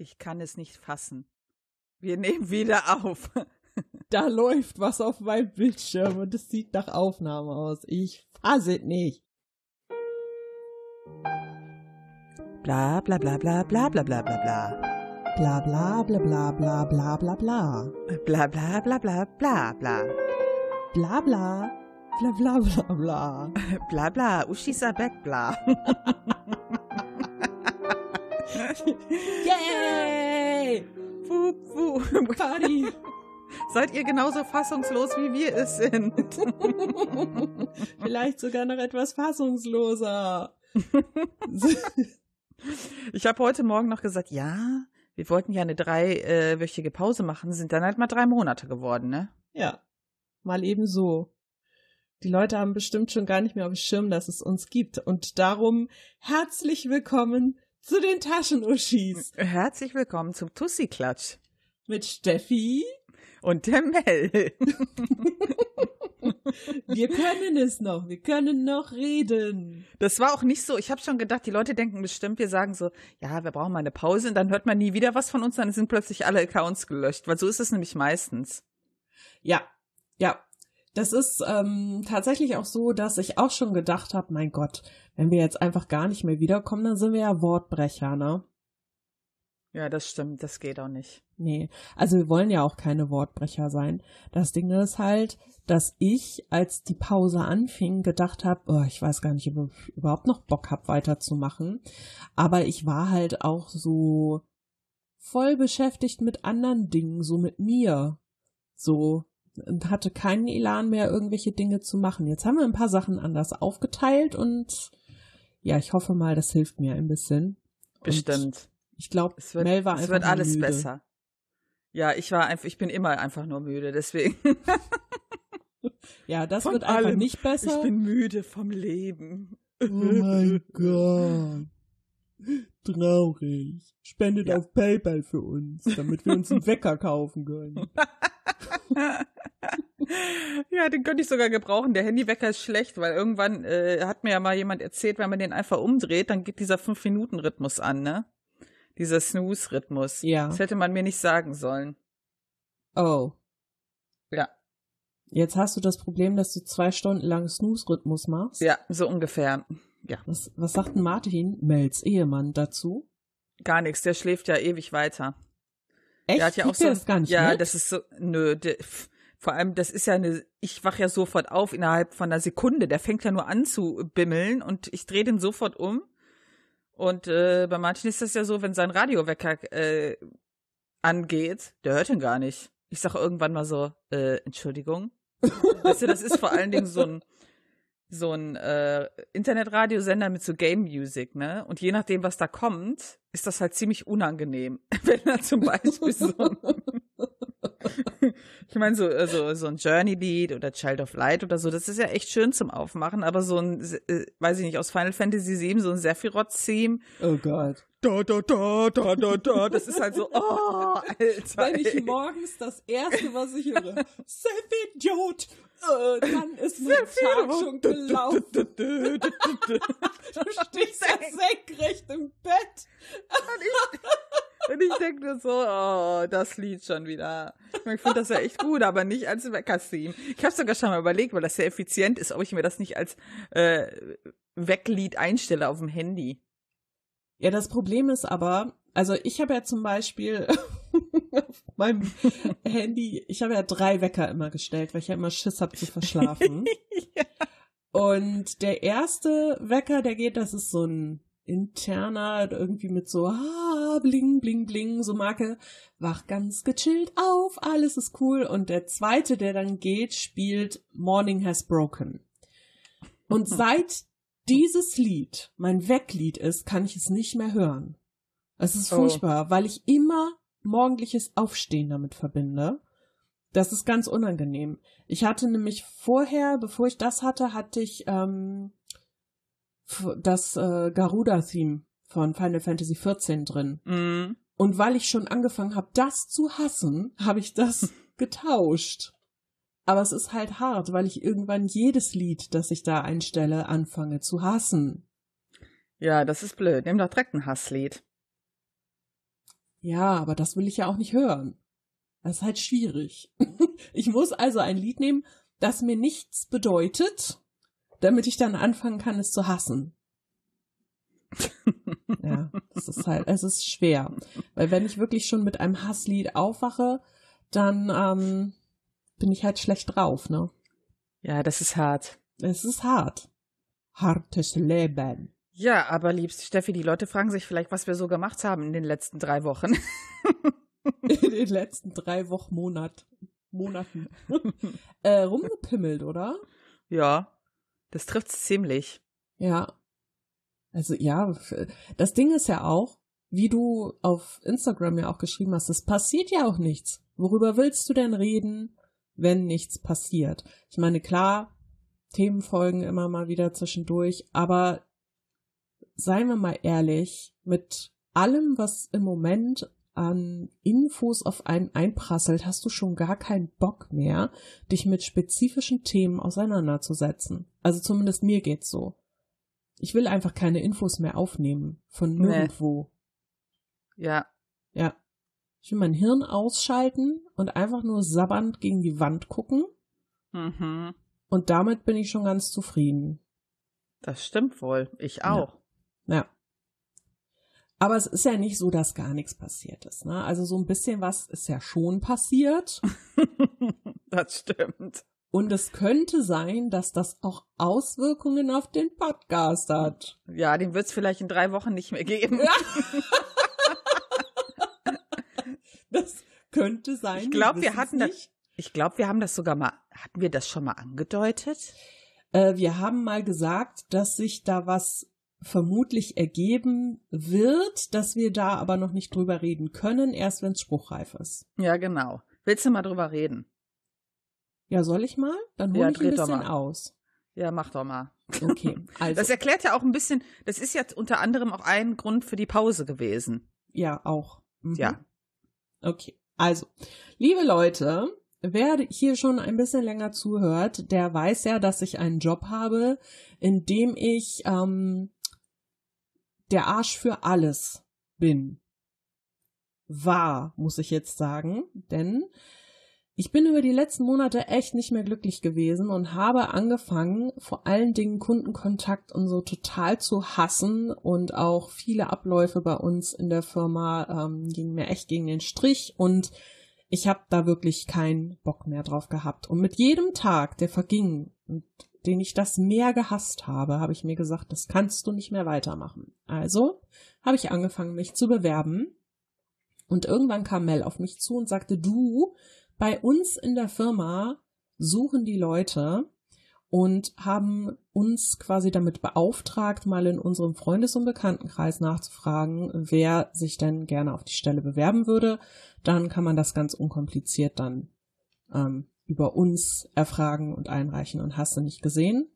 Ich kann es nicht fassen. Wir nehmen wieder auf. Da läuft was auf meinem Bildschirm und es sieht nach Aufnahme aus. Ich fasse es nicht. Bla bla bla bla bla bla bla bla bla. Bla bla bla bla bla bla bla bla. Bla bla bla bla bla bla. Bla bla. Bla bla bla bla. Bla bla, Uschis are back, bla. Yay! Wup, wup. Party! Seid ihr genauso fassungslos, wie wir es sind? Vielleicht sogar noch etwas fassungsloser. Ich habe heute Morgen noch gesagt, ja, wir wollten ja eine dreiwöchige Pause machen, sind dann halt mal drei Monate geworden, ne? Ja, mal eben so. Die Leute haben bestimmt schon gar nicht mehr auf dem Schirm, dass es uns gibt. Und darum herzlich willkommen zu den Taschenuschis Herzlich willkommen zum Tussi-Klatsch mit Steffi. und der Mel. Wir können es noch, wir können noch reden. Das war auch nicht so, ich habe schon gedacht, die Leute denken bestimmt, wir sagen so, ja, wir brauchen mal eine Pause und dann hört man nie wieder was von uns, dann sind plötzlich alle Accounts gelöscht, weil so ist es nämlich meistens. Ja, ja. Das ist ähm, tatsächlich auch so, dass ich auch schon gedacht habe, mein Gott, wenn wir jetzt einfach gar nicht mehr wiederkommen, dann sind wir ja Wortbrecher, ne? Ja, das stimmt, das geht auch nicht. Nee, also wir wollen ja auch keine Wortbrecher sein. Das Ding ist halt, dass ich, als die Pause anfing, gedacht habe, oh, ich weiß gar nicht, ob ich überhaupt noch Bock hab, weiterzumachen. Aber ich war halt auch so voll beschäftigt mit anderen Dingen, so mit mir. So, hatte keinen Elan mehr, irgendwelche Dinge zu machen. Jetzt haben wir ein paar Sachen anders aufgeteilt und ja, ich hoffe mal, das hilft mir ein bisschen. Und Bestimmt. ich glaube, Es wird, Mel war es einfach wird nur alles müde. besser. Ja, ich war einfach, ich bin immer einfach nur müde, deswegen. Ja, das Von wird einfach allem. nicht besser. Ich bin müde vom Leben. Oh mein Gott. Traurig. Spendet Ja. auf PayPal für uns, damit wir uns einen Wecker kaufen können. ja, den könnte ich sogar gebrauchen. Der Handywecker ist schlecht, weil irgendwann äh, hat mir ja mal jemand erzählt, wenn man den einfach umdreht, dann geht dieser 5-Minuten-Rhythmus an, ne? Dieser Snooze-Rhythmus. Ja. Das hätte man mir nicht sagen sollen. Oh. Ja. Jetzt hast du das Problem, dass du zwei Stunden lang Snooze-Rhythmus machst. Ja, so ungefähr. Ja, Was, was sagt denn Martin, Mels Ehemann, dazu? gar nichts. Der schläft ja ewig weiter. Echt? Der hat ja auch so. das gar nicht ja, mit? das ist so. Nö, der, vor allem, das ist ja eine. Ich wach ja sofort auf innerhalb von einer Sekunde. Der fängt ja nur an zu bimmeln und ich drehe den sofort um. Und äh, bei Martin ist das ja so, wenn sein Radiowecker äh, angeht, der hört ihn gar nicht. Ich sage irgendwann mal so, äh, Entschuldigung. weißt du, das ist vor allen Dingen so ein so ein äh, Internetradiosender mit so Game Music, ne? Und je nachdem, was da kommt, ist das halt ziemlich unangenehm. Wenn da zum Beispiel so ein, ich meine, so, äh, so, so ein Journey-Lied oder Child of Light oder so, das ist ja echt schön zum Aufmachen, aber so ein, äh, weiß ich nicht, aus Final Fantasy VII, so ein Sephiroth-Theme, Oh Gott. da, da, da, da, da, da, das ist halt so, oh, Alter. Wenn ich morgens das erste, was ich höre, Seth-Idiot, äh, dann ist mein Tag schon gelaufen. Du stehst ja senkrecht im Bett. Und ich denke nur so, oh, das Lied schon wieder. Ich finde das ja echt gut, aber nicht als Wecker-Theme. Ich habe sogar schon mal überlegt, weil das sehr effizient ist, ob ich mir das nicht als äh, Wecklied einstelle auf dem Handy. Ja, das Problem ist aber, also ich habe ja zum Beispiel auf meinem Handy, ich habe ja drei Wecker immer gestellt, weil ich ja immer Schiss habe zu verschlafen. Und der erste Wecker, der geht, das ist so ein interner, irgendwie mit so ah, bling, bling, bling, so Marke, wach ganz gechillt auf, alles ist cool. Und der zweite, der dann geht, spielt Morning Has Broken. Und seit dieses Lied mein Wecklied ist, kann ich es nicht mehr hören. Es ist Oh. furchtbar, weil ich immer morgendliches Aufstehen damit verbinde. Das ist ganz unangenehm. Ich hatte nämlich vorher, bevor ich das hatte, hatte ich ähm, das äh, Garuda-Theme von Final Fantasy XIV drin. Mm. Und weil ich schon angefangen habe, das zu hassen, habe ich das getauscht. Aber es ist halt hart, weil ich irgendwann jedes Lied, das ich da einstelle, anfange zu hassen. Ja, das ist blöd. Nimm doch direkt ein Hasslied. Ja, aber das will ich ja auch nicht hören. Das ist halt schwierig. ich muss also ein Lied nehmen, das mir nichts bedeutet, damit ich dann anfangen kann, es zu hassen. ja, es ist halt, es ist schwer. Weil wenn ich wirklich schon mit einem Hasslied aufwache, dann ähm, bin ich halt schlecht drauf, ne? Ja, das ist hart. Es ist hart. Hartes Leben. Ja, aber liebste Steffi, die Leute fragen sich vielleicht, was wir so gemacht haben in den letzten drei Wochen. in den letzten drei Wochen, Monat, Monaten. äh, rumgepimmelt, oder? Ja, das trifft's ziemlich. Ja. Also ja, das Ding ist ja auch, wie du auf Instagram ja auch geschrieben hast, es passiert ja auch nichts. Worüber willst du denn reden, wenn nichts passiert? Ich meine, klar, Themen folgen immer mal wieder zwischendurch, aber seien wir mal ehrlich, mit allem, was im Moment an Infos auf einen einprasselt, hast du schon gar keinen Bock mehr, dich mit spezifischen Themen auseinanderzusetzen. Also zumindest mir geht's so. Ich will einfach keine Infos mehr aufnehmen von nirgendwo. Nee. Ja. Ja. Ich will mein Hirn ausschalten und einfach nur sabbernd gegen die Wand gucken. Mhm. Und damit bin ich schon ganz zufrieden. Das stimmt wohl. Ich auch. Ja. Aber es ist ja nicht so, dass gar nichts passiert ist. Ne? Also so ein bisschen was ist ja schon passiert. das stimmt. Und es könnte sein, dass das auch Auswirkungen auf den Podcast hat. Ja, den wird es vielleicht in drei Wochen nicht mehr geben. Ja. das könnte sein. Ich glaube, wir hatten das. Ich glaube, wir haben das sogar mal. Hatten wir das schon mal angedeutet? Äh, wir haben mal gesagt, dass sich da was vermutlich ergeben wird, dass wir da aber noch nicht drüber reden können, erst wenn es spruchreif ist. Ja, genau. Willst du mal drüber reden? Ja, soll ich mal? Dann hole ja, ich ein bisschen aus. Ja, mach doch mal. Okay, also. Das erklärt ja auch ein bisschen, das ist ja unter anderem auch ein Grund für die Pause gewesen. Ja, auch. Mhm. Ja. Okay, also, liebe Leute, wer hier schon ein bisschen länger zuhört, der weiß ja, dass ich einen Job habe, in dem ich ähm, der Arsch für alles bin. War, muss ich jetzt sagen, denn ich bin über die letzten Monate echt nicht mehr glücklich gewesen und habe angefangen, vor allen Dingen Kundenkontakt und so total zu hassen und auch viele Abläufe bei uns in der Firma ähm, gingen mir echt gegen den Strich und ich habe da wirklich keinen Bock mehr drauf gehabt. Und mit jedem Tag, der verging und den ich das mehr gehasst habe, habe ich mir gesagt, das kannst du nicht mehr weitermachen. Also habe ich angefangen, mich zu bewerben. Und irgendwann kam Mel auf mich zu und sagte, du, bei uns in der Firma suchen die Leute und haben uns quasi damit beauftragt, mal in unserem Freundes- und Bekanntenkreis nachzufragen, wer sich denn gerne auf die Stelle bewerben würde. Dann kann man das ganz unkompliziert dann ähm, über uns erfragen und einreichen und hast du nicht gesehen.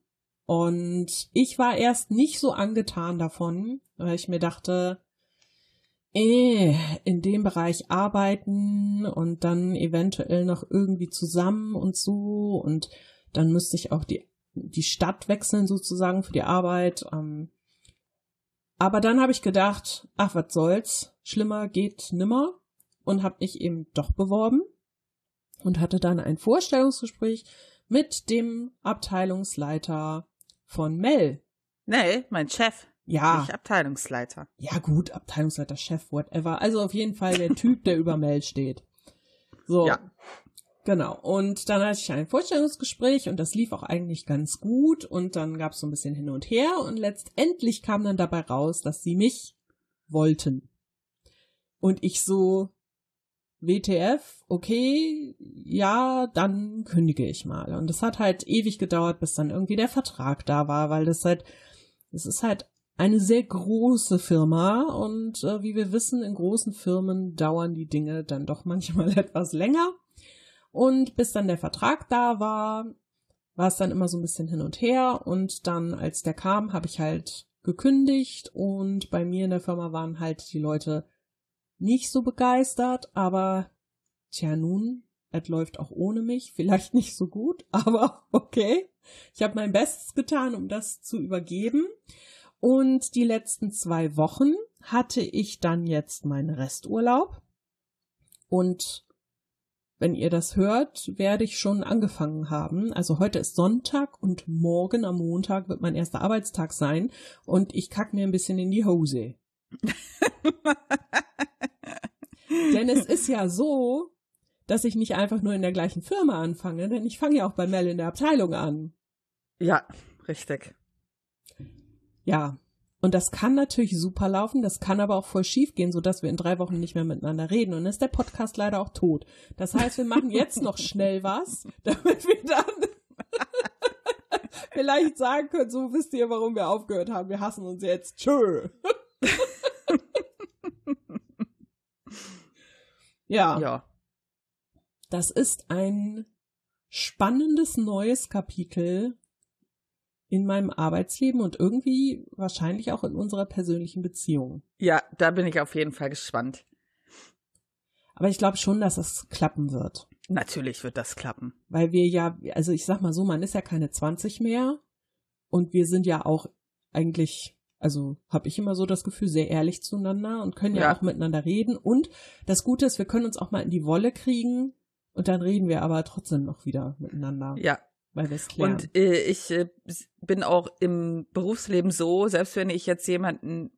Und ich war erst nicht so angetan davon, weil ich mir dachte, eh, in dem Bereich arbeiten und dann eventuell noch irgendwie zusammen und so und dann müsste ich auch die, die Stadt wechseln sozusagen für die Arbeit. Ähm. aber dann habe ich gedacht, ach, was soll's, schlimmer geht nimmer und habe mich eben doch beworben und hatte dann ein Vorstellungsgespräch mit dem Abteilungsleiter von Mel. Nee, mein Chef. Ja. Nicht Abteilungsleiter. Ja, gut, Abteilungsleiter, Chef, whatever. Also auf jeden Fall der Typ, der über Mel steht. So. Ja. Genau. Und dann hatte ich ein Vorstellungsgespräch und das lief auch eigentlich ganz gut. Und dann gab es so ein bisschen hin und her. Und letztendlich kam dann dabei raus, dass sie mich wollten. Und ich so, WTF, okay, ja, dann kündige ich mal. Und es hat halt ewig gedauert, bis dann irgendwie der Vertrag da war, weil das halt, es ist halt eine sehr große Firma und äh, wie wir wissen, in großen Firmen dauern die Dinge dann doch manchmal etwas länger. Und bis dann der Vertrag da war, war es dann immer so ein bisschen hin und her. Und dann, als der kam, habe ich halt gekündigt und bei mir in der Firma waren halt die Leute nicht so begeistert, aber tja nun, es läuft auch ohne mich, vielleicht nicht so gut, aber okay. Ich habe mein Bestes getan, um das zu übergeben. Und die letzten zwei Wochen hatte ich dann jetzt meinen Resturlaub und wenn ihr das hört, werde ich schon angefangen haben. Also heute ist Sonntag und morgen am Montag wird mein erster Arbeitstag sein und ich kack mir ein bisschen in die Hose. denn es ist ja so, dass ich nicht einfach nur in der gleichen Firma anfange, denn ich fange ja auch bei Mel in der Abteilung an. Ja, richtig. Ja. Und das kann natürlich super laufen, das kann aber auch voll schief gehen, sodass wir in drei Wochen nicht mehr miteinander reden. Und dann ist der Podcast leider auch tot. Das heißt, wir machen jetzt noch schnell was, damit wir dann vielleicht sagen können, so wisst ihr, warum wir aufgehört haben. Wir hassen uns jetzt. Tschö. Ja. Ja. Das ist ein spannendes neues Kapitel in meinem Arbeitsleben und irgendwie wahrscheinlich auch in unserer persönlichen Beziehung. Ja, da bin ich auf jeden Fall gespannt. Aber ich glaube schon, dass es klappen wird. Natürlich wird das klappen. Weil wir ja, also ich sag mal so, man ist ja keine 20 mehr und wir sind ja auch eigentlich, also habe ich immer so das Gefühl, sehr ehrlich zueinander und können ja, ja auch miteinander reden. Und das Gute ist, wir können uns auch mal in die Wolle kriegen und dann reden wir aber trotzdem noch wieder miteinander. Ja, weil wir es klären. Und äh, ich äh, bin auch im Berufsleben so, selbst wenn ich jetzt jemanden,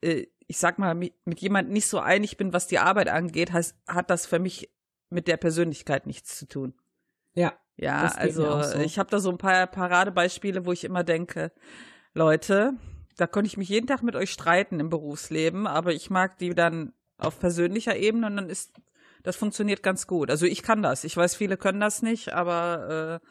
äh, ich sag mal, mit, mit jemandem nicht so einig bin, was die Arbeit angeht, heißt, hat das für mich mit der Persönlichkeit nichts zu tun. Ja. Ja, also so. ich habe da so ein paar Paradebeispiele, wo ich immer denke, Leute, da konnte ich mich jeden Tag mit euch streiten im Berufsleben, aber ich mag die dann auf persönlicher Ebene und dann ist das funktioniert ganz gut. Also ich kann das. Ich weiß, viele können das nicht, aber äh,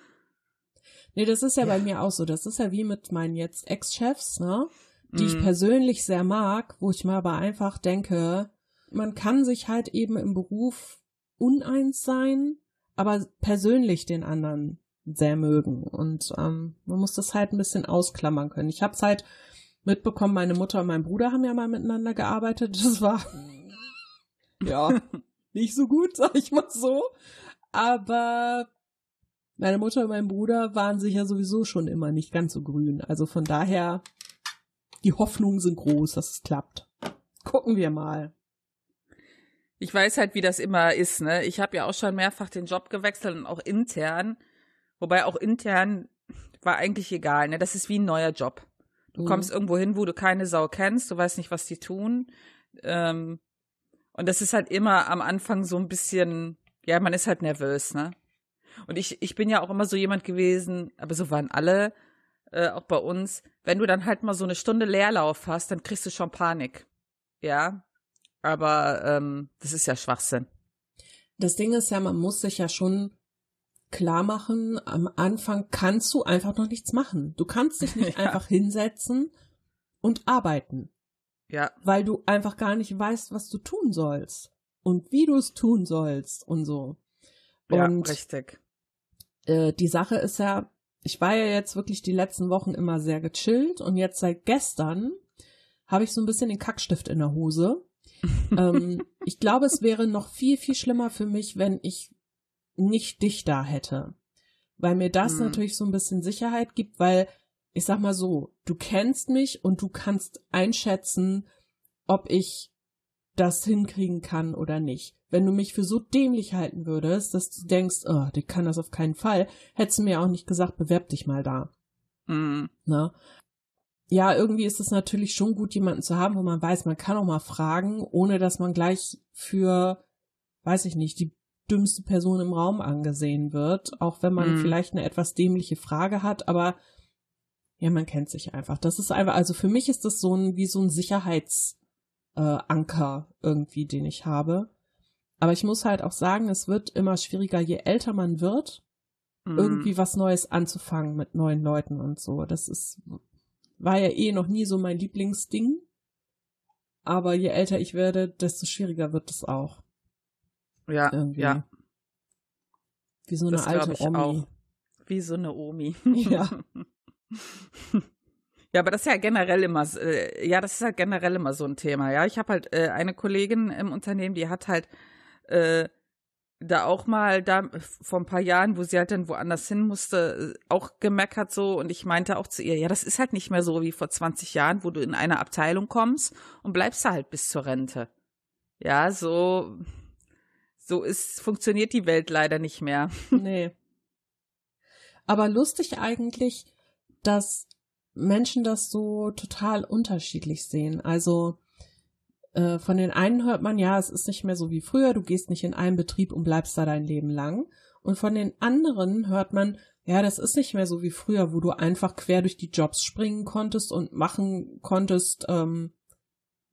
Nee, das ist ja, ja, bei mir auch so. Das ist ja wie mit meinen jetzt Ex-Chefs, ne? Die mm. ich mhm. persönlich sehr mag, wo ich mir aber einfach denke, man kann sich halt eben im Beruf uneins sein, aber persönlich den anderen sehr mögen. Und ähm, man muss das halt ein bisschen ausklammern können. Ich hab's halt mitbekommen, meine Mutter und mein Bruder haben ja mal miteinander gearbeitet. Das war ja nicht so gut, sag ich mal so. Aber meine Mutter und mein Bruder waren sich ja sowieso schon immer nicht ganz so grün. Also von daher, die Hoffnungen sind groß, dass es klappt. Gucken wir mal. Ich weiß halt, wie das immer ist, ne? Ich habe ja auch schon mehrfach den Job gewechselt und auch intern. Wobei auch intern war eigentlich egal, ne? Das ist wie ein neuer Job. Du mhm. kommst irgendwo hin, wo du keine Sau kennst, du weißt nicht, was die tun. Ähm, und das ist halt immer am Anfang so ein bisschen, ja, man ist halt nervös, ne? Und ich, ich bin ja auch immer so jemand gewesen, aber so waren alle, äh, auch bei uns, wenn du dann halt mal so eine Stunde Leerlauf hast, dann kriegst du schon Panik. Ja. Aber ähm, das ist ja Schwachsinn. Das Ding ist ja, man muss sich ja schon klar machen, am Anfang kannst du einfach noch nichts machen. Du kannst dich nicht ja. einfach hinsetzen und arbeiten. Ja. Weil du einfach gar nicht weißt, was du tun sollst und wie du es tun sollst und so. Ja, und richtig. Äh, die Sache ist ja, ich war ja jetzt wirklich die letzten Wochen immer sehr gechillt und jetzt seit gestern habe ich so ein bisschen den Kackstift in der Hose. ähm, ich glaube, es wäre noch viel, viel schlimmer für mich, wenn ich nicht dich da hätte. Weil mir das hm. natürlich so ein bisschen Sicherheit gibt, weil ich sag mal so, du kennst mich und du kannst einschätzen, ob ich das hinkriegen kann oder nicht. Wenn du mich für so dämlich halten würdest, dass du denkst, oh, die kann das auf keinen Fall, hättest du mir auch nicht gesagt, bewerb dich mal da. Mhm. Ne? Ja, irgendwie ist es natürlich schon gut, jemanden zu haben, wo man weiß, man kann auch mal fragen, ohne dass man gleich für, weiß ich nicht, die dümmste Person im Raum angesehen wird, auch wenn man mhm. vielleicht eine etwas dämliche Frage hat, aber ja, man kennt sich einfach. Das ist einfach, also für mich ist das so ein, wie so ein Sicherheits, äh, irgendwie, den ich habe. Aber ich muss halt auch sagen, es wird immer schwieriger, je älter man wird, mm. irgendwie was Neues anzufangen mit neuen Leuten und so. Das ist, war ja eh noch nie so mein Lieblingsding. Aber je älter ich werde, desto schwieriger wird es auch. Ja, irgendwie. ja. Wie so eine das alte Omi. Auch. Wie so eine Omi. Ja. Ja, aber das ist ja generell immer, äh, ja, das ist ja generell immer so ein Thema. Ja, ich habe halt äh, eine Kollegin im Unternehmen, die hat halt, äh, da auch mal da vor ein paar Jahren, wo sie halt dann woanders hin musste, auch gemeckert so und ich meinte auch zu ihr, ja, das ist halt nicht mehr so wie vor 20 Jahren, wo du in eine Abteilung kommst und bleibst da halt bis zur Rente. Ja, so so ist funktioniert die Welt leider nicht mehr. Nee. Aber lustig eigentlich, dass Menschen das so total unterschiedlich sehen. Also äh, von den einen hört man, ja, es ist nicht mehr so wie früher, du gehst nicht in einen Betrieb und bleibst da dein Leben lang. Und von den anderen hört man, ja, das ist nicht mehr so wie früher, wo du einfach quer durch die Jobs springen konntest und machen konntest, ähm,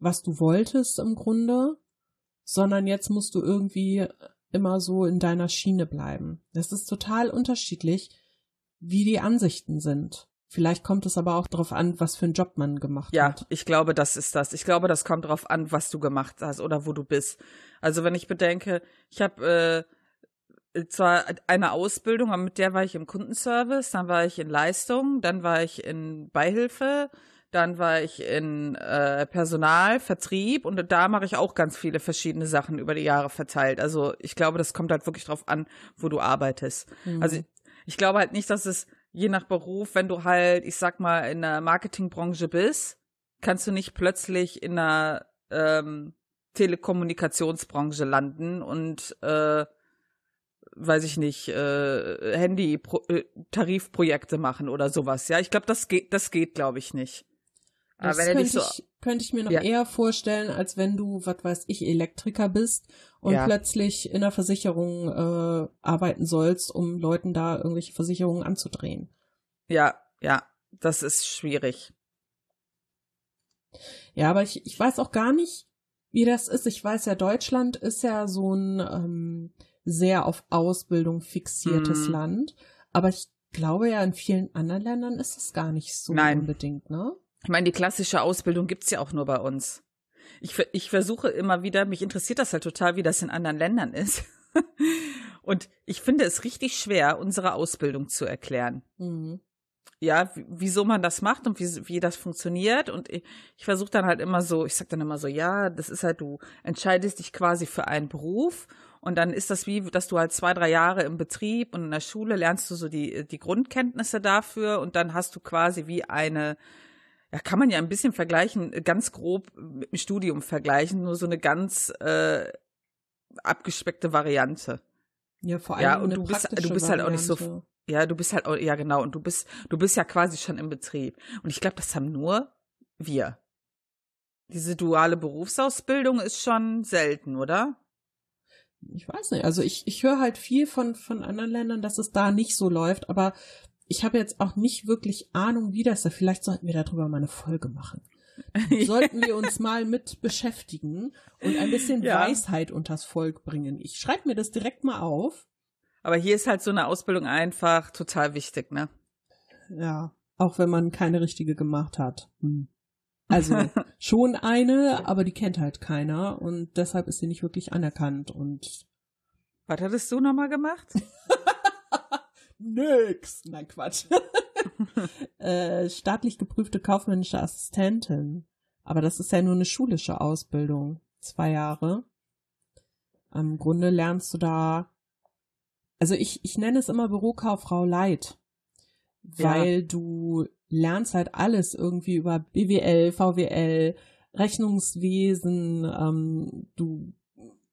was du wolltest im Grunde, sondern jetzt musst du irgendwie immer so in deiner Schiene bleiben. Das ist total unterschiedlich, wie die Ansichten sind. Vielleicht kommt es aber auch darauf an, was für einen Job man gemacht ja, hat. Ja, ich glaube, das ist das. Ich glaube, das kommt darauf an, was du gemacht hast oder wo du bist. Also wenn ich bedenke, ich habe äh, zwar eine Ausbildung, aber mit der war ich im Kundenservice, dann war ich in Leistung, dann war ich in Beihilfe, dann war ich in äh, Personal, Vertrieb und da mache ich auch ganz viele verschiedene Sachen über die Jahre verteilt. Also ich glaube, das kommt halt wirklich drauf an, wo du arbeitest. Mhm. Also ich glaube halt nicht, dass es je nach Beruf, wenn du halt, ich sag mal, in der Marketingbranche bist, kannst du nicht plötzlich in der ähm, Telekommunikationsbranche landen und äh, weiß ich nicht, äh, Handy-Tarifprojekte äh, machen oder sowas. Ja, ich glaube, das geht, das geht, glaube ich, nicht. Das Aber wenn könnte, so, ich, könnte ich mir noch ja. eher vorstellen, als wenn du, was weiß ich, Elektriker bist und ja. plötzlich in der Versicherung äh, arbeiten sollst, um Leuten da irgendwelche Versicherungen anzudrehen. Ja, ja, das ist schwierig. Ja, aber ich, ich weiß auch gar nicht, wie das ist. Ich weiß ja, Deutschland ist ja so ein ähm, sehr auf Ausbildung fixiertes mm. Land. Aber ich glaube ja, in vielen anderen Ländern ist es gar nicht so Nein. unbedingt, ne? Ich meine, die klassische Ausbildung gibt's ja auch nur bei uns. Ich, ich versuche immer wieder, mich interessiert das halt total, wie das in anderen Ländern ist. Und ich finde es richtig schwer, unsere Ausbildung zu erklären. Mhm. Ja, wieso man das macht und wie, wie das funktioniert. Und ich, ich versuche dann halt immer so, ich sag dann immer so, ja, das ist halt, du entscheidest dich quasi für einen Beruf und dann ist das wie, dass du halt zwei, drei Jahre im Betrieb und in der Schule lernst du so die, die Grundkenntnisse dafür und dann hast du quasi wie eine ja, kann man ja ein bisschen vergleichen, ganz grob mit dem Studium vergleichen, nur so eine ganz äh, abgespeckte Variante. Ja, vor allem ja, und du bist, du bist halt auch nicht so, ja, du bist halt auch, ja genau, und du bist, du bist ja quasi schon im Betrieb. Und ich glaube, das haben nur wir. Diese duale Berufsausbildung ist schon selten, oder? Ich weiß nicht. Also ich, ich höre halt viel von, von anderen Ländern, dass es da nicht so läuft, aber ich habe jetzt auch nicht wirklich Ahnung, wie das da. Vielleicht sollten wir darüber mal eine Folge machen. sollten wir uns mal mit beschäftigen und ein bisschen ja. Weisheit unters Volk bringen. Ich schreibe mir das direkt mal auf. Aber hier ist halt so eine Ausbildung einfach total wichtig, ne? Ja, auch wenn man keine richtige gemacht hat. Hm. Also schon eine, aber die kennt halt keiner und deshalb ist sie nicht wirklich anerkannt und. Was hattest du nochmal gemacht? Nix. Nein, Quatsch. äh, staatlich geprüfte kaufmännische Assistentin. Aber das ist ja nur eine schulische Ausbildung. Zwei Jahre. Im Grunde lernst du da, also ich, ich nenne es immer Bürokauffrau Leid. Weil ja. du lernst halt alles irgendwie über BWL, VWL, Rechnungswesen, ähm, du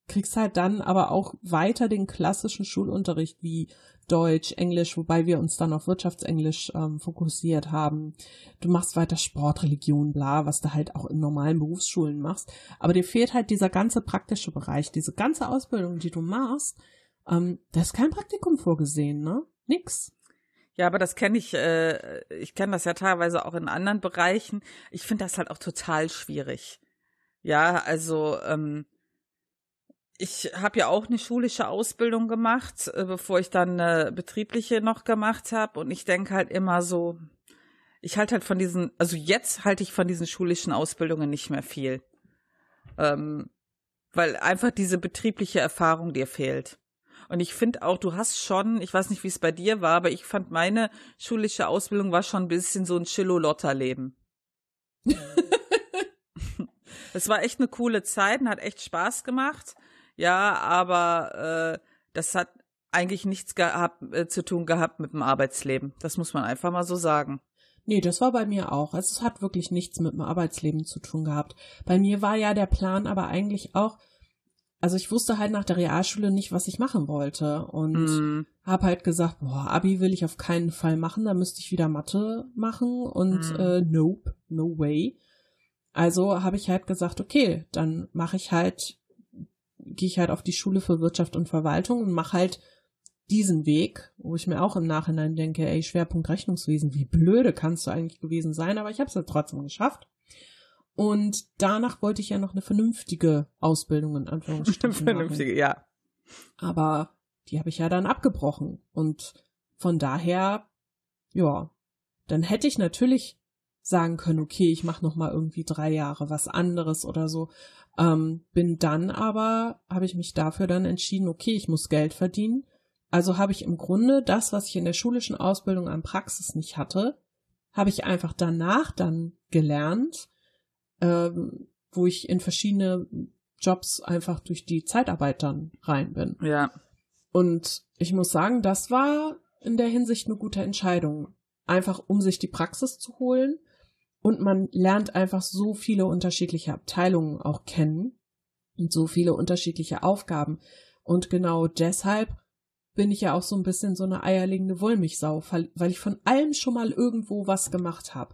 kriegst halt dann aber auch weiter den klassischen Schulunterricht wie Deutsch, Englisch, wobei wir uns dann auf Wirtschaftsenglisch ähm, fokussiert haben. Du machst weiter Sport, Religion, bla, was du halt auch in normalen Berufsschulen machst. Aber dir fehlt halt dieser ganze praktische Bereich, diese ganze Ausbildung, die du machst. Ähm, da ist kein Praktikum vorgesehen, ne? Nix. Ja, aber das kenne ich, äh, ich kenne das ja teilweise auch in anderen Bereichen. Ich finde das halt auch total schwierig. Ja, also ähm, ich habe ja auch eine schulische Ausbildung gemacht, äh, bevor ich dann eine betriebliche noch gemacht habe. Und ich denke halt immer so, ich halte halt von diesen, also jetzt halte ich von diesen schulischen Ausbildungen nicht mehr viel. Ähm, weil einfach diese betriebliche Erfahrung dir fehlt. Und ich finde auch, du hast schon, ich weiß nicht, wie es bei dir war, aber ich fand meine schulische Ausbildung war schon ein bisschen so ein Chillo-Lotter-Leben. Es war echt eine coole Zeit und hat echt Spaß gemacht. Ja, aber äh, das hat eigentlich nichts gehabt, äh, zu tun gehabt mit dem Arbeitsleben. Das muss man einfach mal so sagen. Nee, das war bei mir auch. Also es hat wirklich nichts mit dem Arbeitsleben zu tun gehabt. Bei mir war ja der Plan aber eigentlich auch, also ich wusste halt nach der Realschule nicht, was ich machen wollte und mm. habe halt gesagt, boah, Abi will ich auf keinen Fall machen, da müsste ich wieder Mathe machen und mm. äh, nope, no way. Also habe ich halt gesagt, okay, dann mache ich halt, gehe ich halt auf die Schule für Wirtschaft und Verwaltung und mache halt diesen Weg, wo ich mir auch im Nachhinein denke, ey, Schwerpunkt Rechnungswesen, wie blöde kannst du eigentlich gewesen sein, aber ich habe es halt trotzdem geschafft. Und danach wollte ich ja noch eine vernünftige Ausbildung in Anführungsstrichen Vernünftige, machen. ja. Aber die habe ich ja dann abgebrochen. Und von daher, ja, dann hätte ich natürlich sagen können, okay, ich mache noch mal irgendwie drei Jahre was anderes oder so. Ähm, bin dann aber, habe ich mich dafür dann entschieden, okay, ich muss Geld verdienen. Also habe ich im Grunde das, was ich in der schulischen Ausbildung an Praxis nicht hatte, habe ich einfach danach dann gelernt ähm, wo ich in verschiedene Jobs einfach durch die Zeitarbeit dann rein bin. Ja. Und ich muss sagen, das war in der Hinsicht eine gute Entscheidung. Einfach um sich die Praxis zu holen. Und man lernt einfach so viele unterschiedliche Abteilungen auch kennen und so viele unterschiedliche Aufgaben. Und genau deshalb bin ich ja auch so ein bisschen so eine eierlegende Wollmilchsau, weil ich von allem schon mal irgendwo was gemacht habe.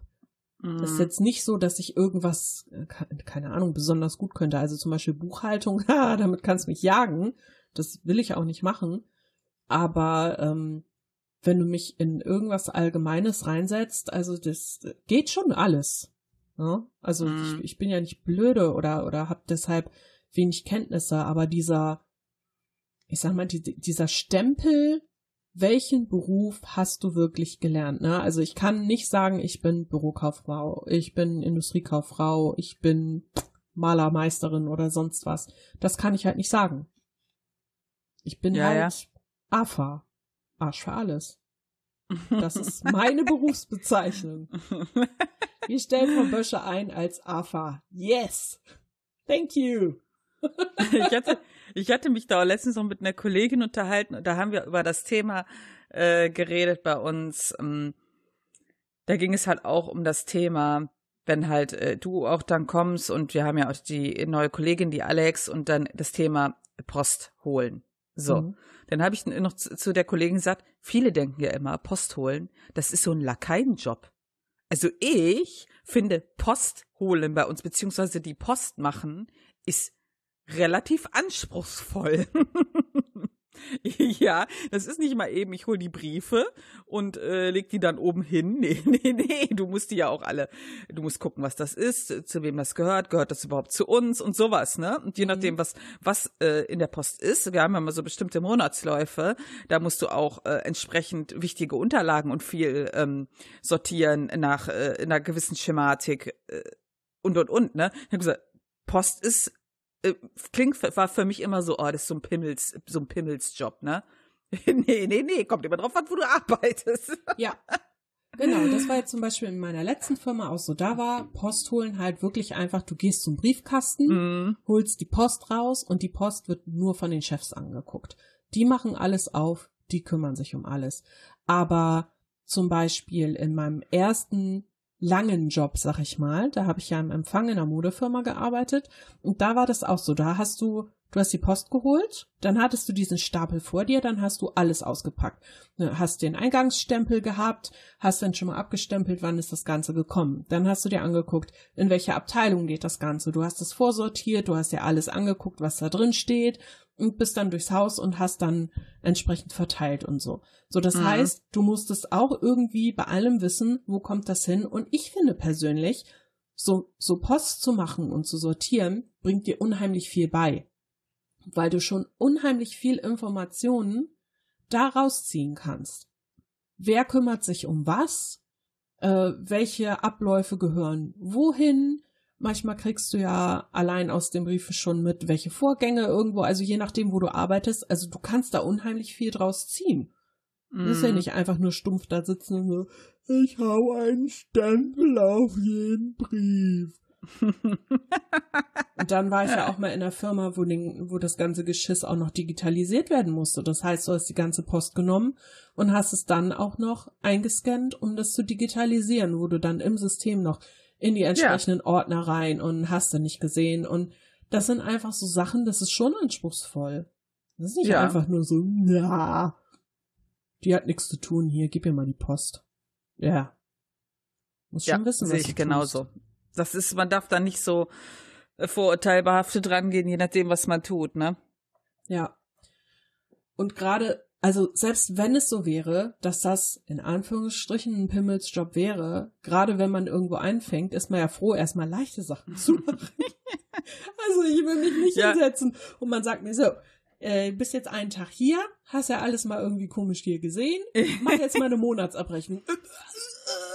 Das ist mhm. jetzt nicht so, dass ich irgendwas, äh, keine Ahnung, besonders gut könnte. Also zum Beispiel Buchhaltung, damit kannst du mich jagen. Das will ich auch nicht machen. Aber ähm, wenn du mich in irgendwas Allgemeines reinsetzt, also das geht schon alles. Ja? Ne? Also mhm. ich, ich, bin ja nicht blöde oder, oder habe deshalb wenig Kenntnisse, aber dieser, ich sag mal, die, dieser Stempel, welchen Beruf hast du wirklich gelernt? Ne? Also ich kann nicht sagen, ich bin Bürokauffrau, ich bin Industriekauffrau, ich bin Malermeisterin oder sonst was. Das kann ich halt nicht sagen. Ich bin ja, halt ja. AFA. Arsch für alles. Das ist meine Berufsbezeichnung. Wir stellen Frau Bösche ein als AFA. Yes! Thank you! ich, hatte, ich hatte mich da letztens noch mit einer Kollegin unterhalten und da haben wir über das Thema äh, geredet bei uns. Ähm, da ging es halt auch um das Thema, wenn halt äh, du auch dann kommst und wir haben ja auch die neue Kollegin, die Alex, und dann das Thema Post holen. So. Mhm. Dann habe ich noch zu, der Kollegin gesagt, viele denken ja immer, Post holen, das ist so ein Lakaienjob. Also ich finde Post holen bei uns, beziehungsweise die Post machen, ist relativ anspruchsvoll. ja, das ist nicht mal eben, ich hol die Briefe und äh, leg die dann oben hin. Nee, nee, nee, du musst die ja auch alle, du musst gucken, was das ist, zu wem das gehört, gehört das überhaupt zu uns und sowas, ne? Und je mhm. nachdem, was, was äh, in der Post ist, wir haben ja mal so bestimmte Monatsläufe, da musst du auch äh, entsprechend wichtige Unterlagen und viel ähm, sortieren nach äh, in einer gewissen Schematik äh, und und und, ne? Ich hab gesagt, Post ist äh, klingt war für mich immer so, oh, das ist so ein Pimmels, so ein Pimmelsjob, ne? nee, nee, nee, kommt immer drauf an, wo du arbeitest. ja. Genau, das war jetzt zum Beispiel in meiner letzten Firma auch so. Da war Post holen halt wirklich einfach, du gehst zum Briefkasten, mm. holst die Post raus und die Post wird nur von den Chefs angeguckt. Die machen alles auf, die kümmern sich um alles. Aber zum Beispiel in meinem ersten langen Job, sag ich mal. Da habe ich ja im Empfang in einer Modefirma gearbeitet und da war das auch so. Da hast du, du hast die Post geholt, dann hattest du diesen Stapel vor dir, dann hast du alles ausgepackt. Ne, hast den Eingangsstempel gehabt, hast dann schon mal abgestempelt, wann ist das Ganze gekommen. Dann hast du dir angeguckt, in welche Abteilung geht das Ganze. Du hast es vorsortiert, du hast dir alles angeguckt, was da drin steht und bist dann durchs Haus und hast dann entsprechend verteilt und so. So, das mhm. heißt, du musstest auch irgendwie bei allem wissen, wo kommt das hin. Und ich finde persönlich, so, so Post zu machen und zu sortieren, bringt dir unheimlich viel bei. Weil du schon unheimlich viel Informationen daraus ziehen kannst. Wer kümmert sich um was? Äh, welche Abläufe gehören wohin? Manchmal kriegst du ja allein aus dem Brief schon mit, welche Vorgänge irgendwo, also je nachdem, wo du arbeitest, also du kannst da unheimlich viel draus ziehen. Mm. Das ist ja mhm. nicht einfach nur stumpf da sitzen und so, ich hau einen Stempel auf jeden Brief. Und dann war ich ja auch mal in einer Firma, wo, den, wo das ganze Geschiss auch noch digitalisiert werden musste. Das heißt, du hast die ganze Post genommen und hast es dann auch noch eingescannt, um das zu digitalisieren, wo du dann im System noch in die entsprechenden ja. Ordner rein und hast du nicht gesehen. Und das sind einfach so Sachen, das ist schon anspruchsvoll. Das ist nicht ja. einfach nur so, ja, die hat nichts zu tun hier, gib mir mal die Post. Ja. Muss schon ja, wissen, was sehe ich genauso. Das ist, man darf da nicht so äh, vorurteilbehaftet rangehen, je nachdem, was man tut, ne? Ja. Und gerade, also selbst wenn es so wäre, dass das in Anführungsstrichen ein Pimmelsjob wäre, gerade wenn man irgendwo einfängt, ist man ja froh, erstmal leichte Sachen zu machen. also ich will mich nicht ja. hinsetzen und man sagt mir so, äh, bist jetzt einen Tag hier, hast ja alles mal irgendwie komisch hier gesehen, mach jetzt mal eine Monatsabrechnung.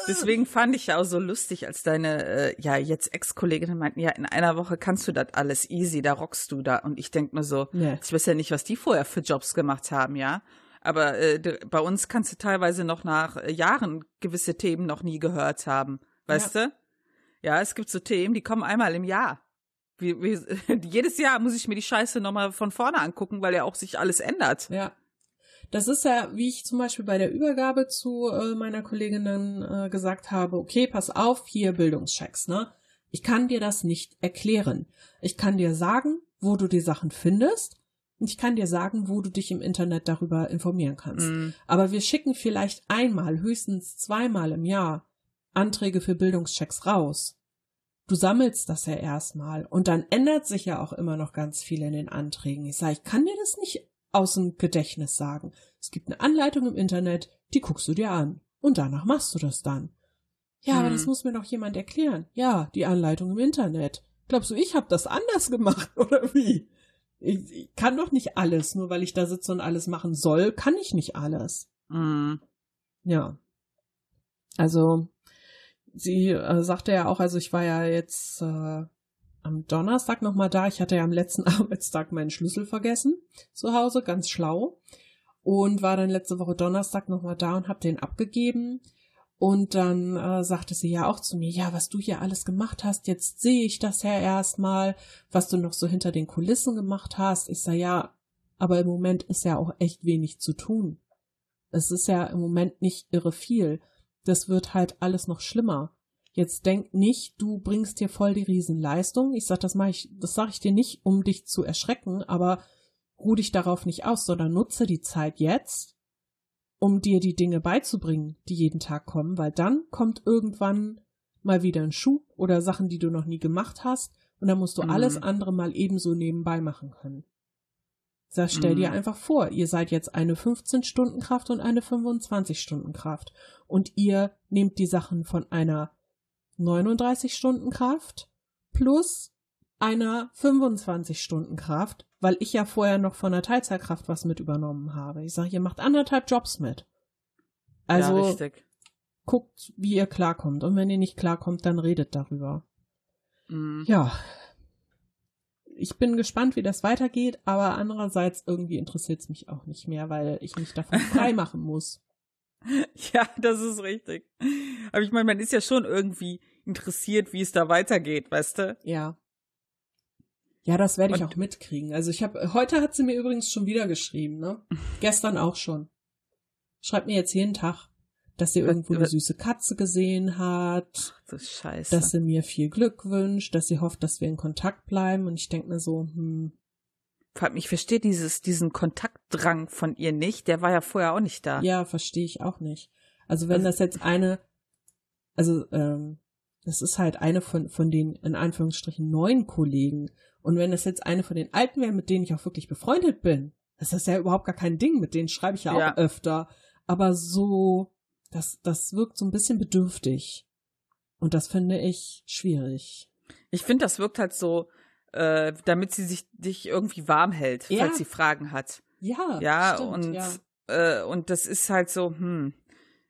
Deswegen fand ich ja auch so lustig, als deine, äh, ja, jetzt Ex-Kolleginnen meinten, ja, in einer Woche kannst du das alles easy, da rockst du da. Und ich denk mir so, nee. ich weiß ja nicht, was die vorher für Jobs gemacht haben, ja. Aber äh, bei uns kannst du teilweise noch nach äh, Jahren gewisse Themen noch nie gehört haben. Weißt ja. du? Ja, es gibt so Themen, die kommen einmal im Jahr. Wie, wie, jedes Jahr muss ich mir die Scheiße nochmal von vorne angucken, weil ja auch sich alles ändert. Ja. Das ist ja, wie ich zum Beispiel bei der Übergabe zu äh, meiner Kollegin äh, gesagt habe, okay, pass auf, hier Bildungschecks, ne? Ich kann dir das nicht erklären. Ich kann dir sagen, wo du die Sachen findest. Und ich kann dir sagen, wo du dich im Internet darüber informieren kannst. Mm. Aber wir schicken vielleicht einmal, höchstens zweimal im Jahr Anträge für Bildungschecks raus. Du sammelst das ja erstmal und dann ändert sich ja auch immer noch ganz viel in den Anträgen. Ich sage, ich kann dir das nicht aus dem Gedächtnis sagen. Es gibt eine Anleitung im Internet, die guckst du dir an. Und danach machst du das dann. Ja, hm. aber das hm. muss mir doch jemand erklären. Ja, die Anleitung im Internet. Glaubst du, ich habe das anders gemacht oder wie? Ich, ich, kann doch nicht alles, nur weil ich da sitze und alles machen soll, kann ich nicht alles. Hm. Ja. Also, sie äh, sagte ja auch, also ich war ja jetzt äh, am Donnerstag nochmal da. Ich hatte ja am letzten Arbeitstag meinen Schlüssel vergessen zu Hause, ganz schlau. Und war dann letzte Woche Donnerstag nochmal da und hab den abgegeben. Und dann äh, sagte sie ja auch zu mir, ja, was du hier alles gemacht hast, jetzt sehe ich das ja erstmal, was du noch so hinter den Kulissen gemacht hast. Ich sage, ja, aber im Moment ist ja auch echt wenig zu tun. Es ist ja im Moment nicht irre viel. Das wird halt alles noch schlimmer. Jetzt denk nicht, du bringst dir voll die Riesenleistung. Ich sag, das mache ich, das sage ich dir nicht, um dich zu erschrecken, aber ruh dich darauf nicht aus, sondern nutze die Zeit jetzt, um dir die Dinge beizubringen, die jeden Tag kommen, weil dann kommt irgendwann mal wieder ein Schub oder Sachen, die du noch nie gemacht hast, und dann musst du mhm. alles andere mal ebenso nebenbei machen können. Das stell dir mhm. einfach vor, ihr seid jetzt eine 15-Stunden-Kraft und eine 25-Stunden-Kraft. Und ihr nehmt die Sachen von einer 39 Stunden Kraft plus einer 25 Stunden Kraft, weil ich ja vorher noch von der Teilzeitkraft was mit übernommen habe. Ich sage, ihr macht anderthalb Jobs mit. Also ja, guckt, wie ihr klarkommt. Und wenn ihr nicht klarkommt, dann redet darüber. Mhm. Ja. Ich bin gespannt, wie das weitergeht, aber andererseits irgendwie interessiert es mich auch nicht mehr, weil ich mich davon frei machen muss. Ja, das ist richtig. Aber ich meine, man ist ja schon irgendwie interessiert, wie es da weitergeht, weißt du? Ja. Ja, das werde ich Und, auch mitkriegen. Also ich habe, heute hat sie mir übrigens schon wieder geschrieben, ne? Gestern auch schon. Schreibt mir jetzt jeden Tag, dass sie irgendwo eine süße Katze gesehen hat. Ach, das ist scheiße. Dass sie mir viel Glück wünscht, dass sie hofft, dass wir in Kontakt bleiben. Und ich denke mir so, hm, ich verstehe dieses, diesen Kontaktdrang von ihr nicht. Der war ja vorher auch nicht da. Ja, verstehe ich auch nicht. Also wenn also, das jetzt eine, also ähm, das ist halt eine von, von den in Anführungsstrichen neuen Kollegen. Und wenn das jetzt eine von den alten wäre, mit denen ich auch wirklich befreundet bin, das ist ja überhaupt gar kein Ding. Mit denen schreibe ich ja auch ja. öfter. Aber so, das, das wirkt so ein bisschen bedürftig. Und das finde ich schwierig. Ich finde, das wirkt halt so, äh, damit sie sich dich irgendwie warm hält, ja. falls sie Fragen hat. Ja, ja stimmt, und ja. Äh, und das ist halt so, hm,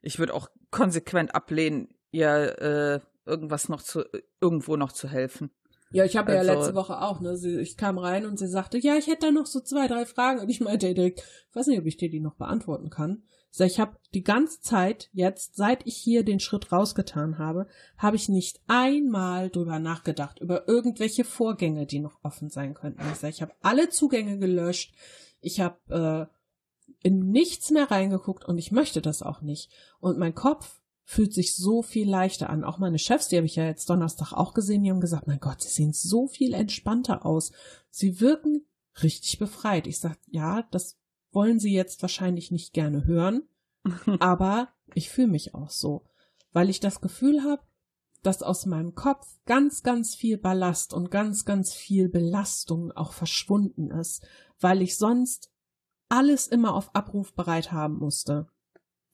ich würde auch konsequent ablehnen, ihr äh, irgendwas noch zu irgendwo noch zu helfen. Ja, ich habe also, ja letzte Woche auch, ne? Sie, ich kam rein und sie sagte, ja, ich hätte da noch so zwei, drei Fragen. Und ich meinte direkt, ich weiß nicht, ob ich dir die noch beantworten kann. Ich, sag, ich habe die ganze Zeit jetzt, seit ich hier den Schritt rausgetan habe, habe ich nicht einmal drüber nachgedacht, über irgendwelche Vorgänge, die noch offen sein könnten. Ich, sag, ich habe alle Zugänge gelöscht. Ich habe äh, in nichts mehr reingeguckt und ich möchte das auch nicht. Und mein Kopf fühlt sich so viel leichter an. Auch meine Chefs, die habe ich ja jetzt Donnerstag auch gesehen, die haben gesagt, mein Gott, sie sehen so viel entspannter aus. Sie wirken richtig befreit. Ich sage, ja, das wollen sie jetzt wahrscheinlich nicht gerne hören, aber ich fühle mich auch so, weil ich das Gefühl habe, dass aus meinem Kopf ganz, ganz viel Ballast und ganz, ganz viel Belastung auch verschwunden ist, weil ich sonst alles immer auf Abruf bereit haben musste.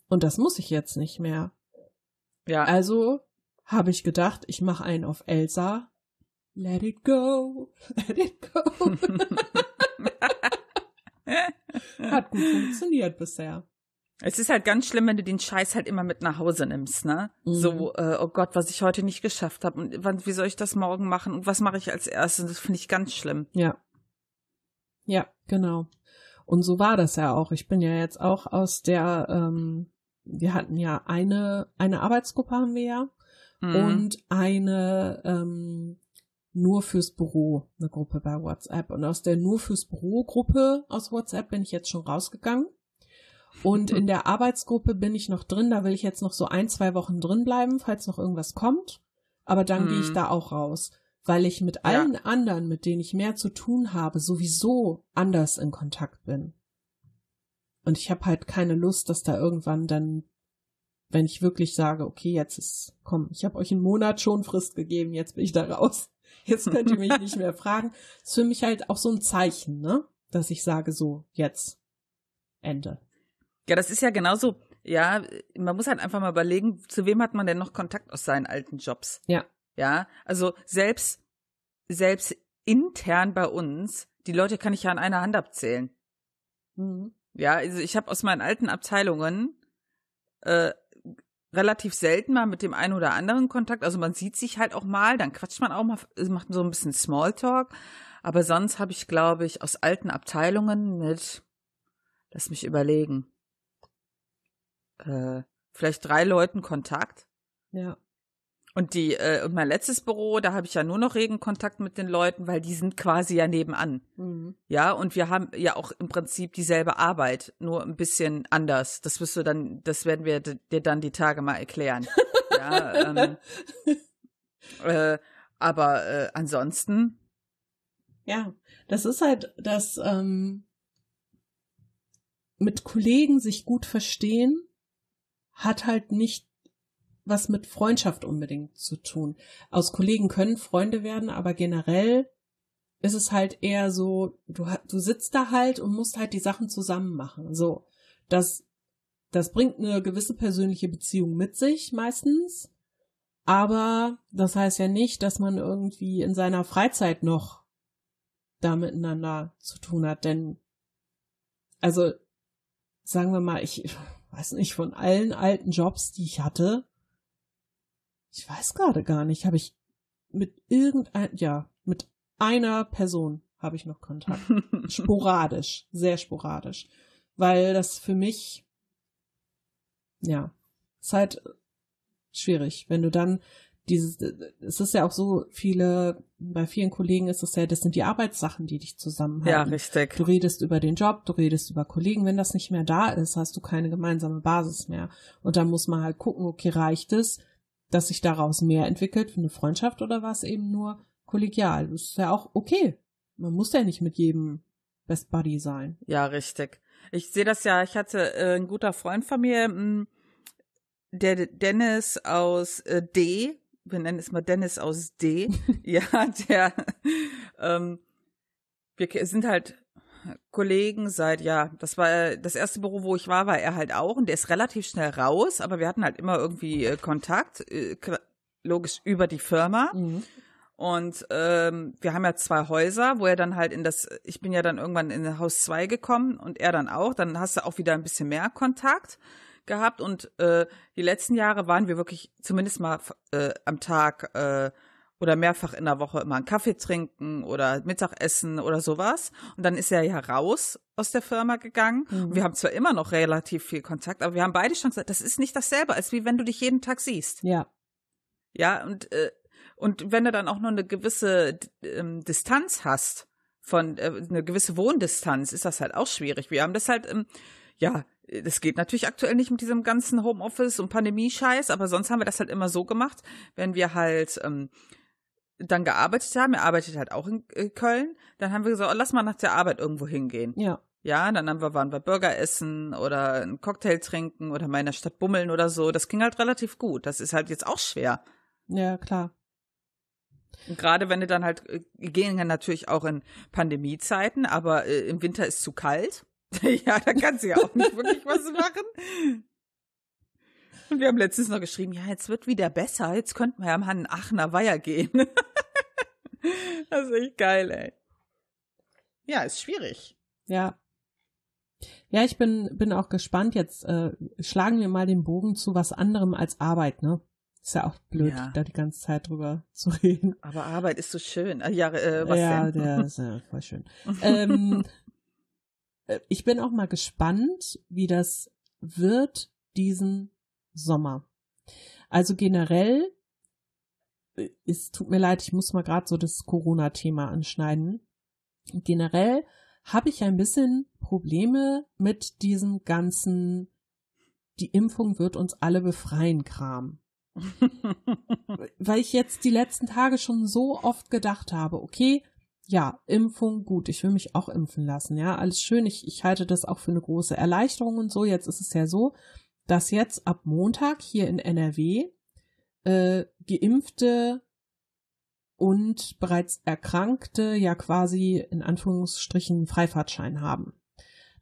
Und das muss ich jetzt nicht mehr. Ja. Also habe ich gedacht, ich mache einen auf Elsa. Let it go, let it go. Hat gut funktioniert bisher. Es ist halt ganz schlimm, wenn du den Scheiß halt immer mit nach Hause nimmst, ne? Mhm. So, äh, oh Gott, was ich heute nicht geschafft habe und wann, wie soll ich das morgen machen und was mache ich als erstes? Das finde ich ganz schlimm. Ja. Ja, genau. Und so war das ja auch. Ich bin ja jetzt auch aus der ähm, wir hatten ja eine, eine Arbeitsgruppe haben wir ja mhm. und eine ähm, nur fürs Büro, eine Gruppe bei WhatsApp. Und aus der nur fürs Büro Gruppe aus WhatsApp bin ich jetzt schon rausgegangen. Und in der Arbeitsgruppe bin ich noch drin, da will ich jetzt noch so ein, zwei Wochen drin bleiben, falls noch irgendwas kommt. Aber dann mhm. gehe ich mhm. da auch raus, weil ich mit allen ja. anderen, mit denen ich mehr zu tun habe, sowieso anders in Kontakt bin. Und ich habe halt keine Lust, dass da irgendwann dann, wenn ich wirklich sage, okay, jetzt ist, komm, ich habe euch einen Monat schon Frist gegeben, jetzt bin ich da raus. Jetzt könnt ihr mich nicht mehr fragen. Das ist für mich halt auch so ein Zeichen, ne? Dass ich sage so, jetzt Ende. Ja, das ist ja genauso. Ja, man muss halt einfach mal überlegen, zu wem hat man denn noch Kontakt aus seinen alten Jobs? Ja. Ja, also selbst, selbst intern bei uns, die Leute kann ich ja an einer Hand abzählen. Mhm. Ja, also ich habe aus meinen alten Abteilungen äh, relativ selten mal mit dem einen oder anderen Kontakt. Also man sieht sich halt auch mal, dann quatscht man auch mal, macht so ein bisschen Smalltalk. Aber sonst habe ich, glaube ich, aus alten Abteilungen mit, lass mich überlegen, äh, vielleicht drei Leuten Kontakt. Ja. Und die, äh, und mein letztes Büro, da habe ich ja nur noch regen Kontakt mit den Leuten, weil die sind quasi ja nebenan. Mhm. Ja, und wir haben ja auch im Prinzip dieselbe Arbeit, nur ein bisschen anders. Das wirst du dann, das werden wir dir dann die Tage mal erklären. ja, ähm, äh, aber äh, ansonsten. Ja, das ist halt das ähm, mit Kollegen sich gut verstehen, hat halt nicht was mit Freundschaft unbedingt zu tun. Aus Kollegen können Freunde werden, aber generell ist es halt eher so, du, du sitzt da halt und musst halt die Sachen zusammen machen. So, das, das bringt eine gewisse persönliche Beziehung mit sich meistens. Aber das heißt ja nicht, dass man irgendwie in seiner Freizeit noch da miteinander zu tun hat, denn, also, sagen wir mal, ich weiß nicht, von allen alten Jobs, die ich hatte, ich weiß gerade gar nicht, habe ich mit irgendein, ja, mit einer Person habe ich noch Kontakt. sporadisch, sehr sporadisch. Weil das für mich, ja, ist halt schwierig, wenn du dann dieses, es ist ja auch so viele, bei vielen Kollegen ist es ja, das sind die Arbeitssachen, die dich zusammenhalten. Ja, richtig. Du redest über den Job, du redest über Kollegen. Wenn das nicht mehr da ist, hast du keine gemeinsame Basis mehr. Und dann muss man halt gucken, okay, reicht es? Dass sich daraus mehr entwickelt für eine Freundschaft oder war es eben nur kollegial? Das ist ja auch okay. Man muss ja nicht mit jedem Best Buddy sein. Ja, richtig. Ich sehe das ja, ich hatte äh, ein guter Freund von mir, mh, hm, der Dennis aus äh, D, wir nennen es mal Dennis aus D, ja, der, ähm, wir sind halt Kollegen seit, ja, das war das erste Büro, wo ich war, war er halt auch und der ist relativ schnell raus, aber wir hatten halt immer irgendwie äh, Kontakt, äh, logisch über die Firma. Mhm. Und ähm, wir haben ja zwei Häuser, wo er dann halt in das, ich bin ja dann irgendwann in Haus zwei gekommen und er dann auch. Dann hast du auch wieder ein bisschen mehr Kontakt gehabt. Und äh, die letzten Jahre waren wir wirklich zumindest mal äh, am Tag äh, oder mehrfach in der Woche immer einen Kaffee trinken oder Mittagessen oder sowas. Und dann ist er ja raus aus der Firma gegangen. Mhm. wir haben zwar immer noch relativ viel Kontakt, aber wir haben beide schon gesagt, das ist nicht dasselbe, als wie wenn du dich jeden Tag siehst. Ja. Ja, und, äh, und wenn du dann auch nur eine gewisse ähm, Distanz hast, von äh, eine gewisse Wohndistanz, ist das halt auch schwierig. Wir haben das halt, ähm, ja, das geht natürlich aktuell nicht mit diesem ganzen Homeoffice und Pandemie-Scheiß, aber sonst haben wir das halt immer so gemacht, wenn wir halt ähm, dann gearbeitet haben, er arbeitet halt auch in äh, Köln, dann haben wir gesagt, oh, lass mal nach der Arbeit irgendwo hingehen. Ja. Ja, dann haben wir, waren wir Burger essen oder einen Cocktail trinken oder mal in der Stadt bummeln oder so. Das ging halt relativ gut. Das ist halt jetzt auch schwer. Ja, klar. Und gerade wenn du dann halt, äh, gehen ja natürlich auch in Pandemiezeiten, aber äh, im Winter ist zu kalt. ja, da kannst du ja auch nicht wirklich was machen. Und wir haben letztens noch geschrieben, ja, jetzt wird wieder besser, jetzt könnten wir ja mal in Aachener Weiher gehen. das ist echt geil, ey. Ja, ist schwierig. Ja. Ja, ich bin, bin auch gespannt. Jetzt äh, schlagen wir mal den Bogen zu was anderem als Arbeit, ne? Ist ja auch blöd, ja. da die ganze Zeit drüber zu reden. Aber Arbeit ist so schön. Ah, ja, äh, was ja, denn? der ist ja voll schön. ähm, äh, ich bin auch mal gespannt, wie das wird diesen Sommer. Also generell, äh, es tut mir leid, ich muss mal gerade so das Corona-Thema anschneiden. Generell habe ich ein bisschen Probleme mit diesem ganzen, die Impfung wird uns alle befreien, Kram. Weil ich jetzt die letzten Tage schon so oft gedacht habe, okay, ja, Impfung, gut, ich will mich auch impfen lassen, ja, alles schön, ich, ich halte das auch für eine große Erleichterung und so. Jetzt ist es ja so, dass jetzt ab Montag hier in NRW äh, geimpfte und bereits Erkrankte ja quasi in Anführungsstrichen Freifahrtschein haben.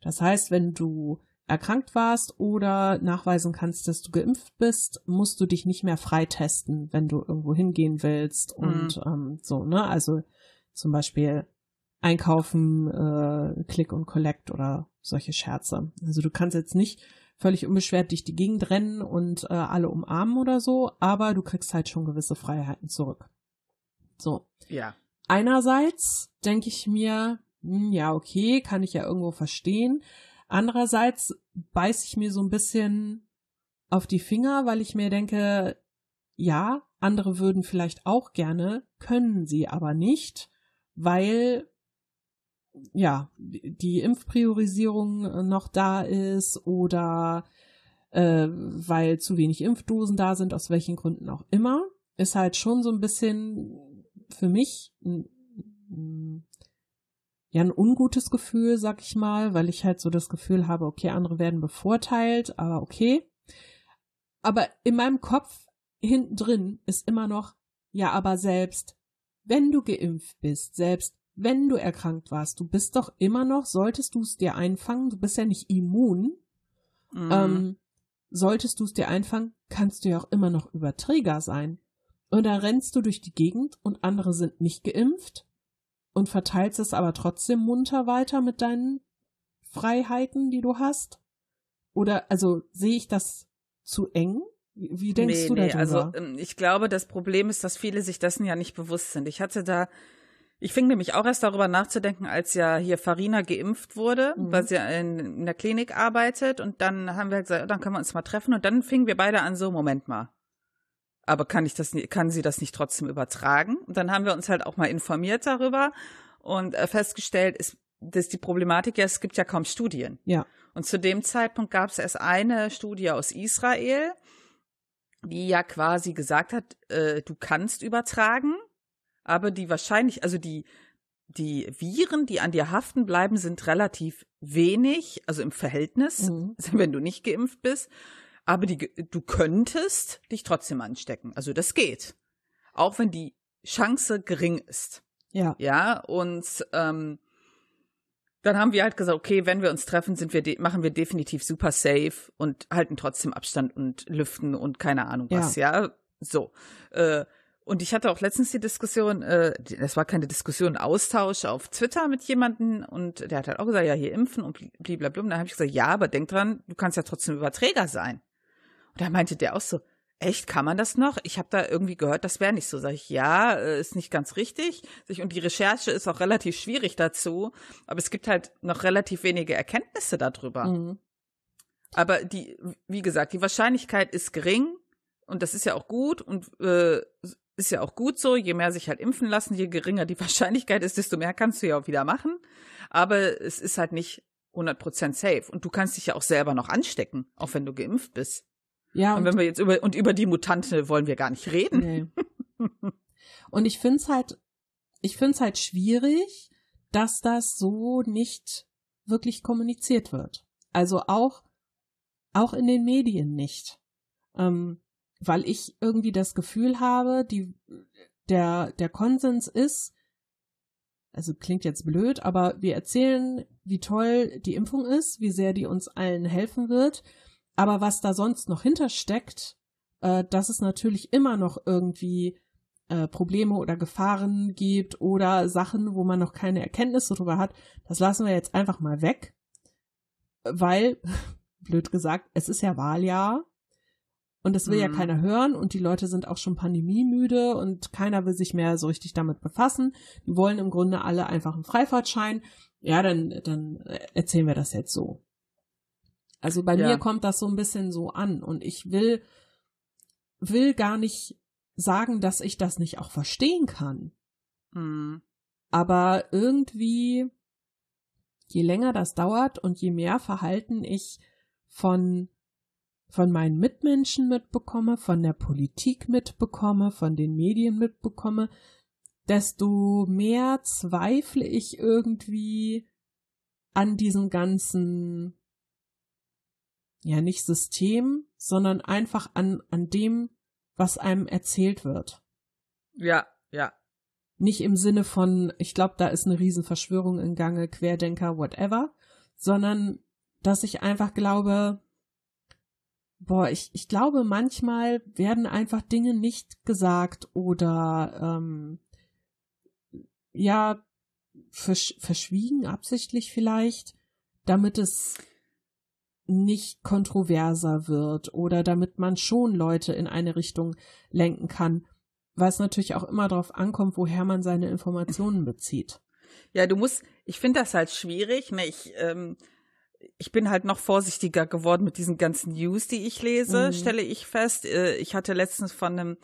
Das heißt, wenn du erkrankt warst oder nachweisen kannst, dass du geimpft bist, musst du dich nicht mehr freitesten, wenn du irgendwo hingehen willst und mhm. ähm, so, ne? Also zum Beispiel einkaufen, äh, Click und Collect oder solche Scherze. Also du kannst jetzt nicht völlig unbeschwert dich die Gegend rennen und äh, alle umarmen oder so, aber du kriegst halt schon gewisse Freiheiten zurück. So. Ja. Einerseits denke ich mir, hm, ja, okay, kann ich ja irgendwo verstehen. Andererseits beiß ich mir so ein bisschen auf die Finger, weil ich mir denke, ja, andere würden vielleicht auch gerne, können sie aber nicht, weil ja, die Impfpriorisierung noch da ist oder äh, weil zu wenig Impfdosen da sind, aus welchen Gründen auch immer, ist halt schon so ein bisschen für mich ja ein ungutes Gefühl, sag ich mal, weil ich halt so das Gefühl habe, okay, andere werden bevorteilt, aber okay. Aber in meinem Kopf hinten drin ist immer noch, ja, aber selbst wenn du geimpft bist, selbst wenn du erkrankt warst, du bist doch immer noch, solltest du es dir einfangen, du bist ja nicht immun, mhm. ähm, solltest du es dir einfangen, kannst du ja auch immer noch Überträger sein. Und da rennst du durch die Gegend und andere sind nicht geimpft und verteilst es aber trotzdem munter weiter mit deinen Freiheiten, die du hast? Oder also sehe ich das zu eng? Wie denkst nee, du nee, darüber? Also ähm, ich glaube, das Problem ist, dass viele sich dessen ja nicht bewusst sind. Ich hatte da, ich fing nämlich auch erst darüber nachzudenken, als ja hier Farina geimpft wurde, mhm. weil sie in, in, der Klinik arbeitet. Und dann haben wir gesagt, dann können wir uns mal treffen. Und dann fingen wir beide an, so, Moment mal aber kann ich das, kann sie das nicht trotzdem übertragen? Und dann haben wir uns halt auch mal informiert darüber und äh, festgestellt, ist, dass die Problematik ja, es gibt ja kaum Studien. Ja. Und zu dem Zeitpunkt gab es erst eine Studie aus Israel, die ja quasi gesagt hat, äh, du kannst übertragen, aber die wahrscheinlich, also die, die Viren, die an dir haften bleiben, sind relativ wenig, also im Verhältnis, mhm. wenn du nicht geimpft bist aber die, du könntest dich trotzdem anstecken. Also das geht. Auch wenn die Chance gering ist. Ja. Ja, und ähm, dann haben wir halt gesagt, okay, wenn wir uns treffen, sind wir machen wir definitiv super safe und halten trotzdem Abstand und lüften und keine Ahnung was, ja. ja? So. Äh, und ich hatte auch letztens die Diskussion, äh, das war keine Diskussion, Austausch auf Twitter mit jemandem und der hat halt auch gesagt, ja, hier impfen und blablabla. Und dann habe ich gesagt, ja, aber denk dran, du kannst ja trotzdem Überträger sein. Und da meinte der auch so, echt, kann man das noch? Ich habe da irgendwie gehört, das wäre nicht so. Sag ich, ja, äh, ist nicht ganz richtig. Und die Recherche ist auch relativ schwierig dazu. Aber es gibt halt noch relativ wenige Erkenntnisse darüber. Mhm. Aber die, wie gesagt, die Wahrscheinlichkeit ist gering. Und das ist ja auch gut. Und äh, ist ja auch gut so. Je mehr sich halt impfen lassen, je geringer die Wahrscheinlichkeit ist, desto mehr kannst du ja auch wieder machen. Aber es ist halt nicht 100% safe. Und du kannst dich ja auch selber noch anstecken, auch wenn du geimpft bist. Ja. Und, und wenn wir jetzt über, und über die Mutante wollen wir gar nicht reden. Nee. und ich finde es halt, ich finde es halt schwierig, dass das so nicht wirklich kommuniziert wird. Also auch, auch in den Medien nicht. Ähm, weil ich irgendwie das Gefühl habe, die, der, der Konsens ist, also klingt jetzt blöd, aber wir erzählen, wie toll die Impfung ist, wie sehr die uns allen helfen wird. Aber was da sonst noch hintersteckt, äh, dass es natürlich immer noch irgendwie äh, Probleme oder Gefahren gibt oder Sachen, wo man noch keine Erkenntnisse darüber hat, das lassen wir jetzt einfach mal weg. Weil, blöd gesagt, es ist ja Wahljahr und das will mhm. ja keiner hören und die Leute sind auch schon pandemiemüde und keiner will sich mehr so richtig damit befassen. Die wollen im Grunde alle einfach einen Freifahrtschein. Ja, dann, dann erzählen wir das jetzt so. Also bei ja. mir kommt das so ein bisschen so an und ich will, will gar nicht sagen, dass ich das nicht auch verstehen kann. Mhm. Aber irgendwie, je länger das dauert und je mehr Verhalten ich von von meinen Mitmenschen mitbekomme, von der Politik mitbekomme, von den Medien mitbekomme, desto mehr zweifle ich irgendwie an diesem ganzen, ja, nicht System, sondern einfach an, an dem, was einem erzählt wird. Ja, ja. Nicht im Sinne von, ich glaube, da ist eine Riesenverschwörung in Gange, Querdenker, whatever, sondern dass ich einfach glaube, boah, ich, ich glaube, manchmal werden einfach Dinge nicht gesagt oder ähm, ja, versch verschwiegen, absichtlich vielleicht, damit es nicht kontroverser wird oder damit man schon Leute in eine Richtung lenken kann, weil es natürlich auch immer darauf ankommt, woher man seine Informationen bezieht. Ja, du musst, ich finde das halt schwierig, ne? Ich ähm, ich bin halt noch vorsichtiger geworden mit diesen ganzen News, die ich lese, mhm. stelle ich fest. Äh, ich hatte letztens von einem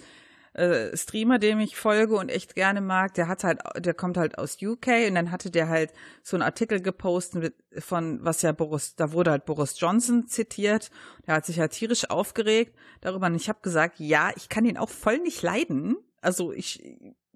äh, Streamer, dem ich folge und echt gerne mag, der hat halt, der kommt halt aus UK und dann hatte der halt so einen Artikel gepostet von, was ja Boris, da wurde halt Boris Johnson zitiert. Der hat sich halt tierisch aufgeregt darüber und ich habe gesagt, ja, ich kann ihn auch voll nicht leiden. Also ich,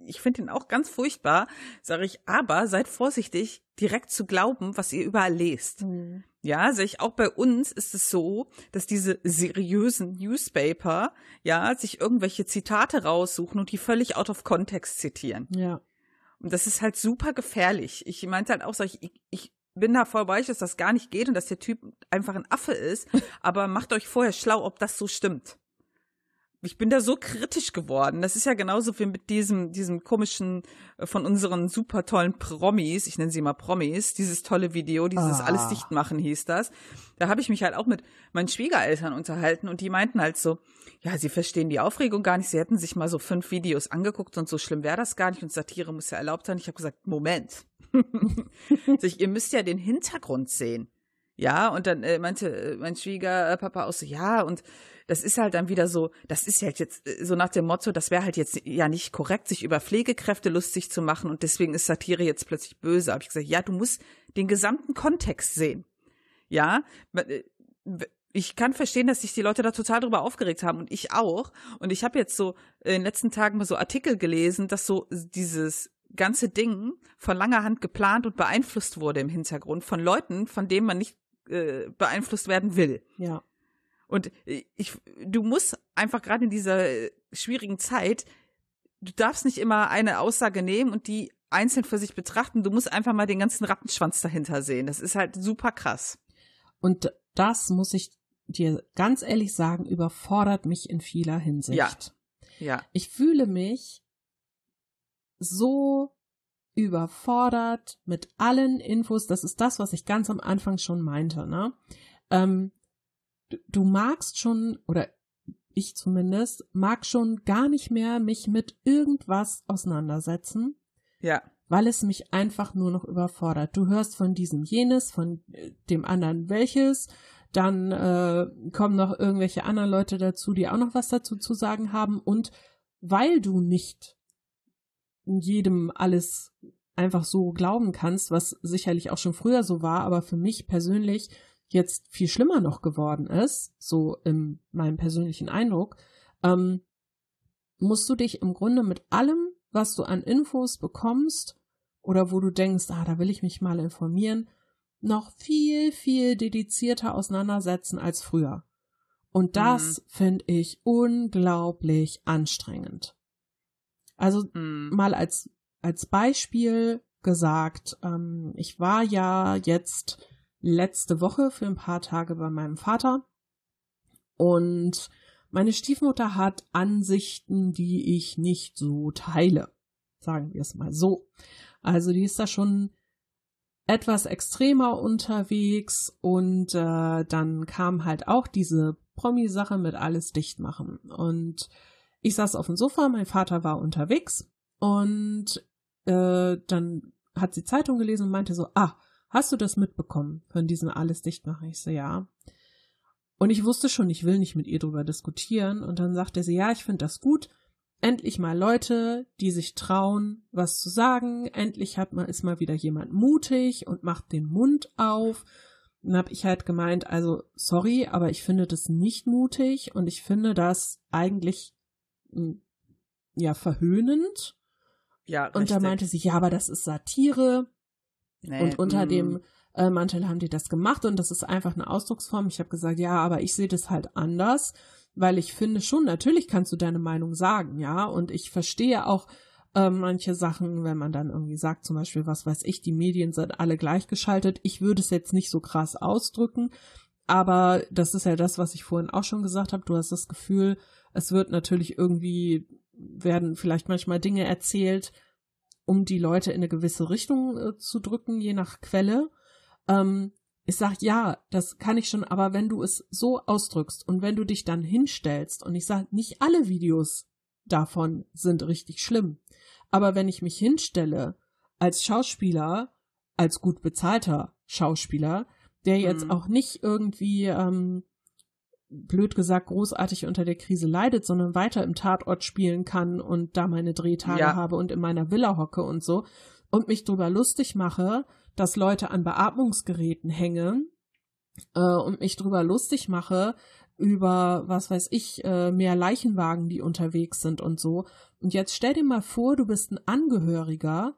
ich finde ihn auch ganz furchtbar, sage ich, aber seid vorsichtig, direkt zu glauben, was ihr überall lest. Mhm. Ja, sehe ich auch bei uns ist es so, dass diese seriösen Newspaper ja sich irgendwelche Zitate raussuchen und die völlig out of context zitieren. Ja. Und das ist halt super gefährlich. Ich meinte halt auch, ich, ich, ich bin da voll bei euch, dass das gar nicht geht und dass der Typ einfach ein Affe ist, aber macht euch vorher schlau, ob das so stimmt ich bin da so kritisch geworden. Das ist ja genauso wie mit diesem, diesem komischen äh, von unseren super tollen Promis, ich nenne sie mal Promis, dieses tolle Video, dieses ah. alles dicht machen hieß das. Da habe ich mich halt auch mit meinen Schwiegereltern unterhalten und die meinten halt so, ja, sie verstehen die Aufregung gar nicht. Sie hätten sich mal so fünf Videos angeguckt und so schlimm wäre das gar nicht und Satire muss ja erlaubt sein. Ich habe gesagt, Moment. ich, ihr müsst ja den Hintergrund sehen. Ja, und dann äh, meinte äh, mein Schwiegerpapa auch so, ja, und das ist halt dann wieder so, das ist halt jetzt äh, so nach dem Motto, das wäre halt jetzt ja nicht korrekt, sich über Pflegekräfte lustig zu machen und deswegen ist Satire jetzt plötzlich böse. Habe ich gesagt, ja, du musst den gesamten Kontext sehen. Ja, äh, ich kann verstehen, dass sich die Leute da total drüber aufgeregt haben und ich auch. Und ich habe jetzt so in den letzten Tagen mal so Artikel gelesen, dass so dieses ganze Ding von langer Hand geplant und beeinflusst wurde im Hintergrund von Leuten, von denen man nicht äh, beeinflusst werden will. Ja. Und ich, du musst einfach gerade in dieser schwierigen Zeit, du darfst nicht immer eine Aussage nehmen und die einzeln für sich betrachten. Du musst einfach mal den ganzen Rattenschwanz dahinter sehen. Das ist halt super krass. Und das muss ich dir ganz ehrlich sagen, überfordert mich in vieler Hinsicht. Ja. Ja. Ich fühle mich so überfordert mit allen Infos. Das ist das, was ich ganz am Anfang schon meinte. Ne? Ähm, du, magst schon oder ich zumindest, mag schon gar nicht mehr mich mit irgendwas auseinandersetzen. Ja. Weil es mich einfach nur noch überfordert. Du hörst von diesem jenes, von äh, dem anderen welches, dann äh, kommen noch irgendwelche anderen Leute dazu, die auch noch was dazu zu sagen haben. Und weil du nicht jedem alles einfach so glauben kannst, was sicherlich auch schon früher so war, aber für mich persönlich jetzt viel schlimmer noch geworden ist, so in meinem persönlichen Eindruck, ähm, musst du dich im Grunde mit allem, was du an Infos bekommst oder wo du denkst, ah, da will ich mich mal informieren, noch viel, viel dedizierter auseinandersetzen als früher. Und das mhm. finde ich unglaublich anstrengend. Also mhm. mal als, als Beispiel gesagt, ähm, ich war ja jetzt letzte Woche für ein paar Tage bei meinem Vater und meine Stiefmutter hat Ansichten, die ich nicht so teile. Sagen wir es mal so. Also die ist da schon etwas extremer unterwegs und äh, dann kam halt auch diese Promi-Sache mit alles dicht machen. Und ich saß auf dem Sofa, mein Vater war unterwegs und äh, dann hat sie Zeitung gelesen und meinte so, ah, hast du das mitbekommen von diesem alles dicht machen? Ich so, ja. Und ich wusste schon, ich will nicht mit ihr drüber diskutieren. Und dann sagte sie, ja, ich finde das gut endlich mal Leute, die sich trauen, was zu sagen. Endlich hat mal, ist mal wieder jemand mutig und macht den Mund auf. Dann habe ich halt gemeint, also sorry, aber ich finde das nicht mutig und ich finde das eigentlich hm, ja verhöhnend. Ja, richtig. Und da meinte sie, ja, aber das ist Satire. Nee, und unter mm. dem äh, Mantel haben die das gemacht und das ist einfach eine Ausdrucksform. Ich habe gesagt, ja, aber ich sehe das halt anders weil ich finde schon, natürlich kannst du deine Meinung sagen, ja, und ich verstehe auch äh, manche Sachen, wenn man dann irgendwie sagt, zum Beispiel, was weiß ich, die Medien sind alle gleichgeschaltet. Ich würde es jetzt nicht so krass ausdrücken, aber das ist ja das, was ich vorhin auch schon gesagt habe. Du hast das Gefühl, es wird natürlich irgendwie, werden vielleicht manchmal Dinge erzählt, um die Leute in eine gewisse Richtung äh, zu drücken, je nach Quelle. Ähm, ich sag, ja, das kann ich schon, aber wenn du es so ausdrückst und wenn du dich dann hinstellst und ich sag, nicht alle Videos davon sind richtig schlimm, aber wenn ich mich hinstelle als Schauspieler, als gut bezahlter Schauspieler, der jetzt mhm. auch nicht irgendwie, ähm, blöd gesagt, großartig unter der Krise leidet, sondern weiter im Tatort spielen kann und da meine Drehtage ja. habe und in meiner Villa hocke und so und mich drüber lustig mache, dass Leute an Beatmungsgeräten hängen äh, und mich drüber lustig mache über, was weiß ich, äh, mehr Leichenwagen, die unterwegs sind und so. Und jetzt stell dir mal vor, du bist ein Angehöriger,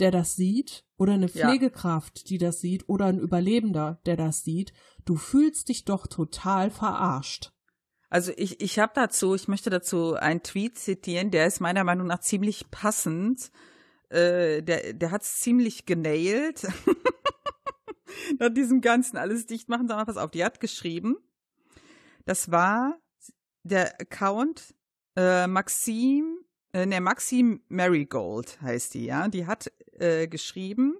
der das sieht, oder eine Pflegekraft, ja. die das sieht, oder ein Überlebender, der das sieht. Du fühlst dich doch total verarscht. Also ich, ich habe dazu, ich möchte dazu einen Tweet zitieren, der ist meiner Meinung nach ziemlich passend. Äh, der, der hat's ziemlich genailt. Nach diesem ganzen alles dicht machen, mal, pass auf, die hat geschrieben, das war der Account äh, Maxim, äh, ne, Maxim Marigold heißt die, ja. Die hat äh, geschrieben,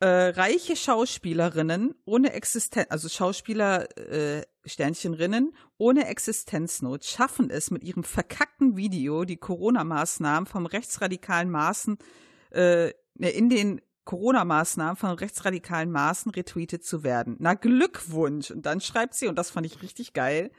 äh, reiche Schauspielerinnen ohne Existenz, also Schauspieler, äh, Sternchenrinnen ohne Existenznot schaffen es mit ihrem verkackten Video, die Corona-Maßnahmen vom rechtsradikalen Maßen, äh, ne, in den Corona-Maßnahmen von rechtsradikalen Maßen retweetet zu werden. Na Glückwunsch! Und dann schreibt sie, und das fand ich richtig geil,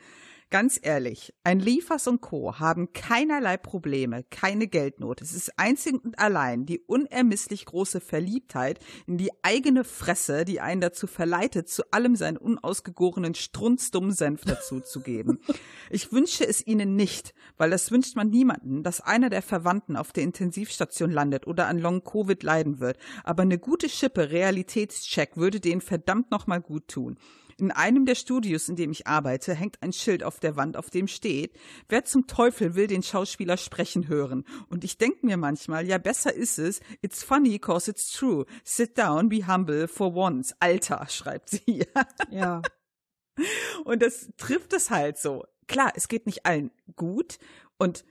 Ganz ehrlich, ein Liefers und Co. haben keinerlei Probleme, keine Geldnot. Es ist einzig und allein die unermesslich große Verliebtheit in die eigene Fresse, die einen dazu verleitet, zu allem seinen unausgegorenen strunzdummen Senf dazuzugeben. ich wünsche es ihnen nicht, weil das wünscht man niemanden, dass einer der Verwandten auf der Intensivstation landet oder an Long-Covid leiden wird. Aber eine gute Schippe Realitätscheck würde denen verdammt nochmal gut tun. In einem der Studios, in dem ich arbeite, hängt ein Schild auf der Wand, auf dem steht, wer zum Teufel will den Schauspieler sprechen hören? Und ich denke mir manchmal, ja, besser ist es, it's funny cause it's true. Sit down, be humble for once. Alter, schreibt sie. ja. Und das trifft es halt so. Klar, es geht nicht allen gut und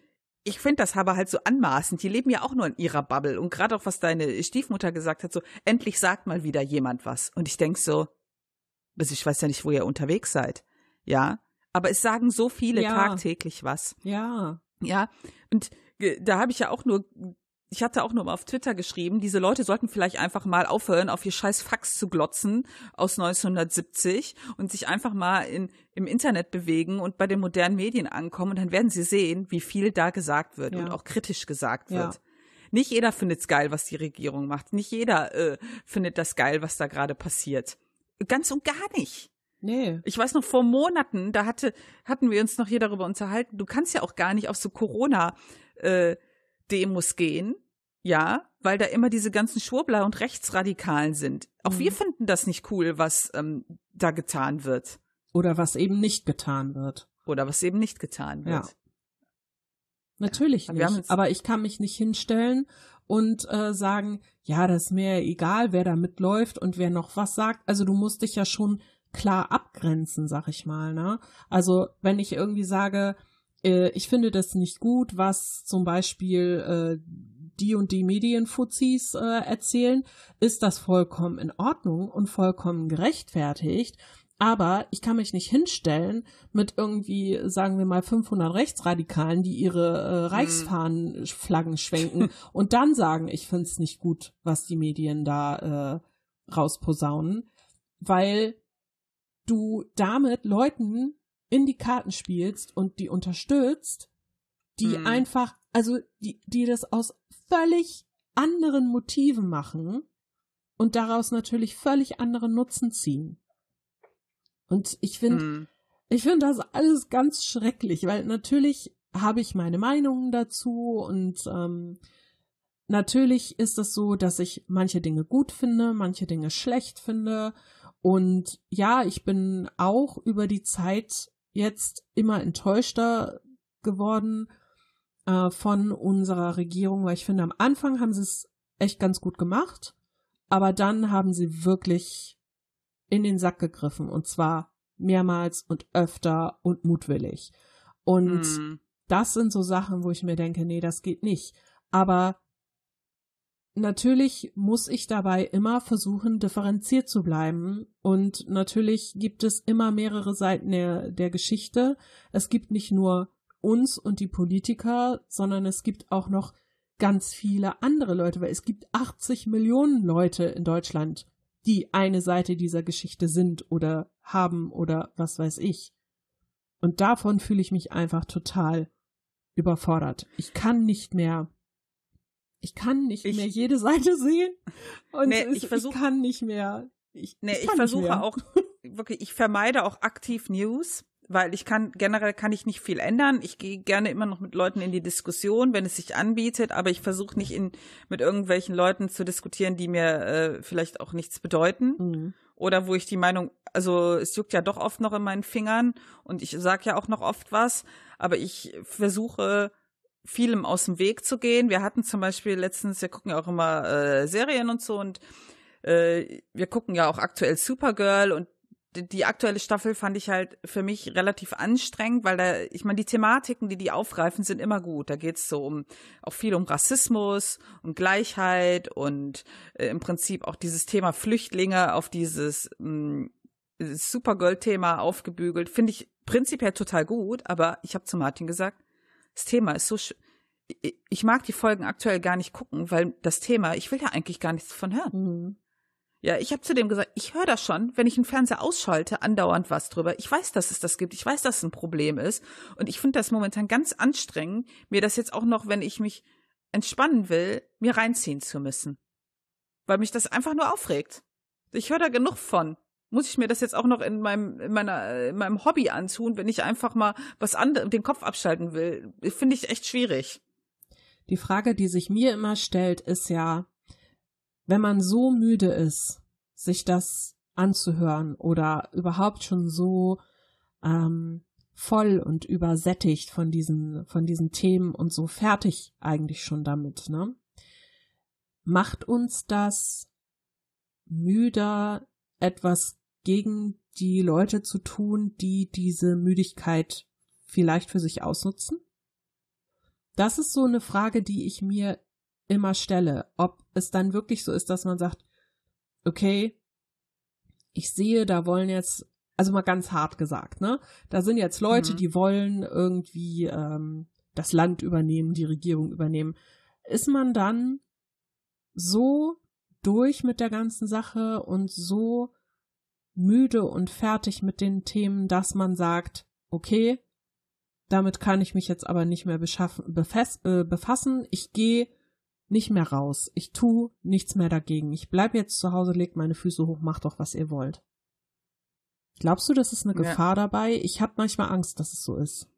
ich finde das aber halt so anmaßend. Die leben ja auch nur in ihrer Bubble. Und gerade auch, was deine Stiefmutter gesagt hat, so, endlich sagt mal wieder jemand was. Und ich denk so, also ich weiß ja nicht, wo ihr unterwegs seid. Ja, aber es sagen so viele Ja. tagtäglich was. Ja. Ja, und ge- da habe ich ja auch nur, ich hatte auch nur mal auf Twitter geschrieben, diese Leute sollten vielleicht einfach mal aufhören, auf ihr scheiß Fax zu glotzen aus 1970 und sich einfach mal in, im Internet bewegen und bei den modernen Medien ankommen und dann werden sie sehen, wie viel da gesagt wird Ja. und auch kritisch gesagt Ja. wird. Nicht jeder findet's geil, was die Regierung macht. Nicht jeder äh, findet das geil, was da gerade passiert. Ganz und gar nicht. Nee. Ich weiß noch vor Monaten, da hatte, hatten wir uns noch hier darüber unterhalten, du kannst ja auch gar nicht auf so Corona-Demos gehen, ja, weil da immer diese ganzen Schwurbler und Rechtsradikalen sind. Auch Mhm. wir finden das nicht cool, was ähm, da getan wird. Oder was eben nicht getan wird. Oder was eben nicht getan wird. Ja. Natürlich haben nicht. Aber ich kann mich nicht hinstellen und äh, sagen, ja, das ist mir egal, wer da mitläuft und wer noch was sagt. Also du musst dich ja schon klar abgrenzen, sag ich mal. Ne? Also wenn ich irgendwie sage, äh, ich finde das nicht gut, was zum Beispiel äh, die und die Medienfuzis äh, erzählen, ist das vollkommen in Ordnung und vollkommen gerechtfertigt. Aber ich kann mich nicht hinstellen mit irgendwie, sagen wir mal, 500 Rechtsradikalen, die ihre äh, Reichsfahnenflaggen schwenken und dann sagen, ich find's nicht gut, was die Medien da äh, rausposaunen, weil du damit Leuten in die Karten spielst und die unterstützt, die Hm. einfach, also die, die das aus völlig anderen Motiven machen und daraus natürlich völlig anderen Nutzen ziehen. Und ich finde, Hm. ich finde das alles ganz schrecklich, weil natürlich habe ich meine Meinungen dazu und ähm, natürlich ist es so, dass ich manche Dinge gut finde, manche Dinge schlecht finde. Und ja, ich bin auch über die Zeit jetzt immer enttäuschter geworden äh, von unserer Regierung, weil ich finde, am Anfang haben sie es echt ganz gut gemacht, aber dann haben sie wirklich in den Sack gegriffen und zwar mehrmals und öfter und mutwillig. Und Hm. das sind so Sachen, wo ich mir denke, nee, das geht nicht. Aber natürlich muss ich dabei immer versuchen, differenziert zu bleiben. Und natürlich gibt es immer mehrere Seiten der, der Geschichte. Es gibt nicht nur uns und die Politiker, sondern es gibt auch noch ganz viele andere Leute, weil es gibt 80 Millionen Leute in Deutschland, die eine Seite dieser Geschichte sind oder haben oder was weiß ich. Und davon fühle ich mich einfach total überfordert. Ich kann nicht mehr, ich kann nicht Ich- mehr jede Seite sehen. Und Nee, es, ich versuch- ich kann nicht mehr. Ich, Nee, ich, versuche auch wirklich, ich vermeide auch aktiv News, weil ich kann generell kann ich nicht viel ändern. Ich gehe gerne immer noch mit Leuten in die Diskussion, wenn es sich anbietet, aber ich versuche nicht in mit irgendwelchen Leuten zu diskutieren, die mir äh, vielleicht auch nichts bedeuten Mhm. oder wo ich die Meinung, also es juckt ja doch oft noch in meinen Fingern und ich sag ja auch noch oft was, aber ich versuche vielem aus dem Weg zu gehen. Wir hatten zum Beispiel letztens, wir gucken ja auch immer äh, Serien und so und äh, wir gucken ja auch aktuell Supergirl und die, aktuelle Staffel fand ich halt für mich relativ anstrengend, weil da, ich meine, die Thematiken, die die aufgreifen, sind immer gut. Da geht's so um auch viel um Rassismus und Gleichheit und äh, im Prinzip auch dieses Thema Flüchtlinge auf dieses mh, dieses Supergirl-Thema aufgebügelt. Finde ich prinzipiell total gut, aber ich habe zu Martin gesagt, das Thema ist so sch ich- mag die Folgen aktuell gar nicht gucken, weil das Thema, ich will da eigentlich gar nichts von hören. Mhm. Ja, ich habe zu dem gesagt, ich höre das schon, wenn ich einen Fernseher ausschalte, andauernd was drüber. Ich weiß, dass es das gibt. Ich weiß, dass es ein Problem ist. Und ich finde das momentan ganz anstrengend, mir das jetzt auch noch, wenn ich mich entspannen will, mir reinziehen zu müssen. Weil mich das einfach nur aufregt. Ich höre da genug von. Muss ich mir das jetzt auch noch in meinem, in meiner, in meinem Hobby antun, wenn ich einfach mal was anderes, den Kopf abschalten will? Finde ich echt schwierig. Die Frage, die sich mir immer stellt, ist ja, wenn man so müde ist, sich das anzuhören oder überhaupt schon so ähm, voll und übersättigt von diesen, von diesen Themen und so fertig eigentlich schon damit, ne? Macht uns das müder, etwas gegen die Leute zu tun, die diese Müdigkeit vielleicht für sich ausnutzen? Das ist so eine Frage, die ich mir immer stelle, ob es dann wirklich so ist, dass man sagt, okay, ich sehe, da wollen jetzt also mal ganz hart gesagt, ne? Da sind jetzt Leute, mhm. die wollen irgendwie ähm, das Land übernehmen, die Regierung übernehmen. Ist man dann so durch mit der ganzen Sache und so müde und fertig mit den Themen, dass man sagt, okay, damit kann ich mich jetzt aber nicht mehr äh, befassen. Ich gehe nicht mehr raus. Ich tu nichts mehr dagegen. Ich bleib jetzt zu Hause, leg meine Füße hoch, macht doch, was ihr wollt. Glaubst du, das ist eine ja. Gefahr dabei? Ich habe manchmal Angst, dass es so ist.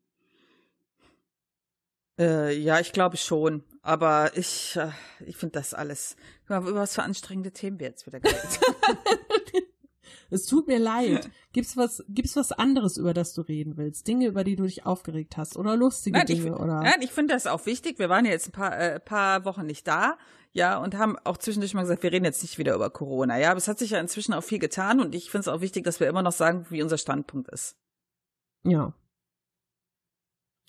Äh, ja, ich glaube schon. Aber ich, äh, ich finde das alles. Über was für anstrengende Themen wir jetzt wieder geredet Es tut mir leid. Gibt's was, gibt's was anderes, über das du reden willst? Dinge, über die du dich aufgeregt hast oder lustige nein, Dinge ich, oder? Nein, ich finde das auch wichtig. Wir waren ja jetzt ein paar, äh, paar Wochen nicht da, ja, und haben auch zwischendurch mal gesagt, wir reden jetzt nicht wieder über Corona, ja. Aber es hat sich ja inzwischen auch viel getan und ich finde es auch wichtig, dass wir immer noch sagen, wie unser Standpunkt ist. Ja.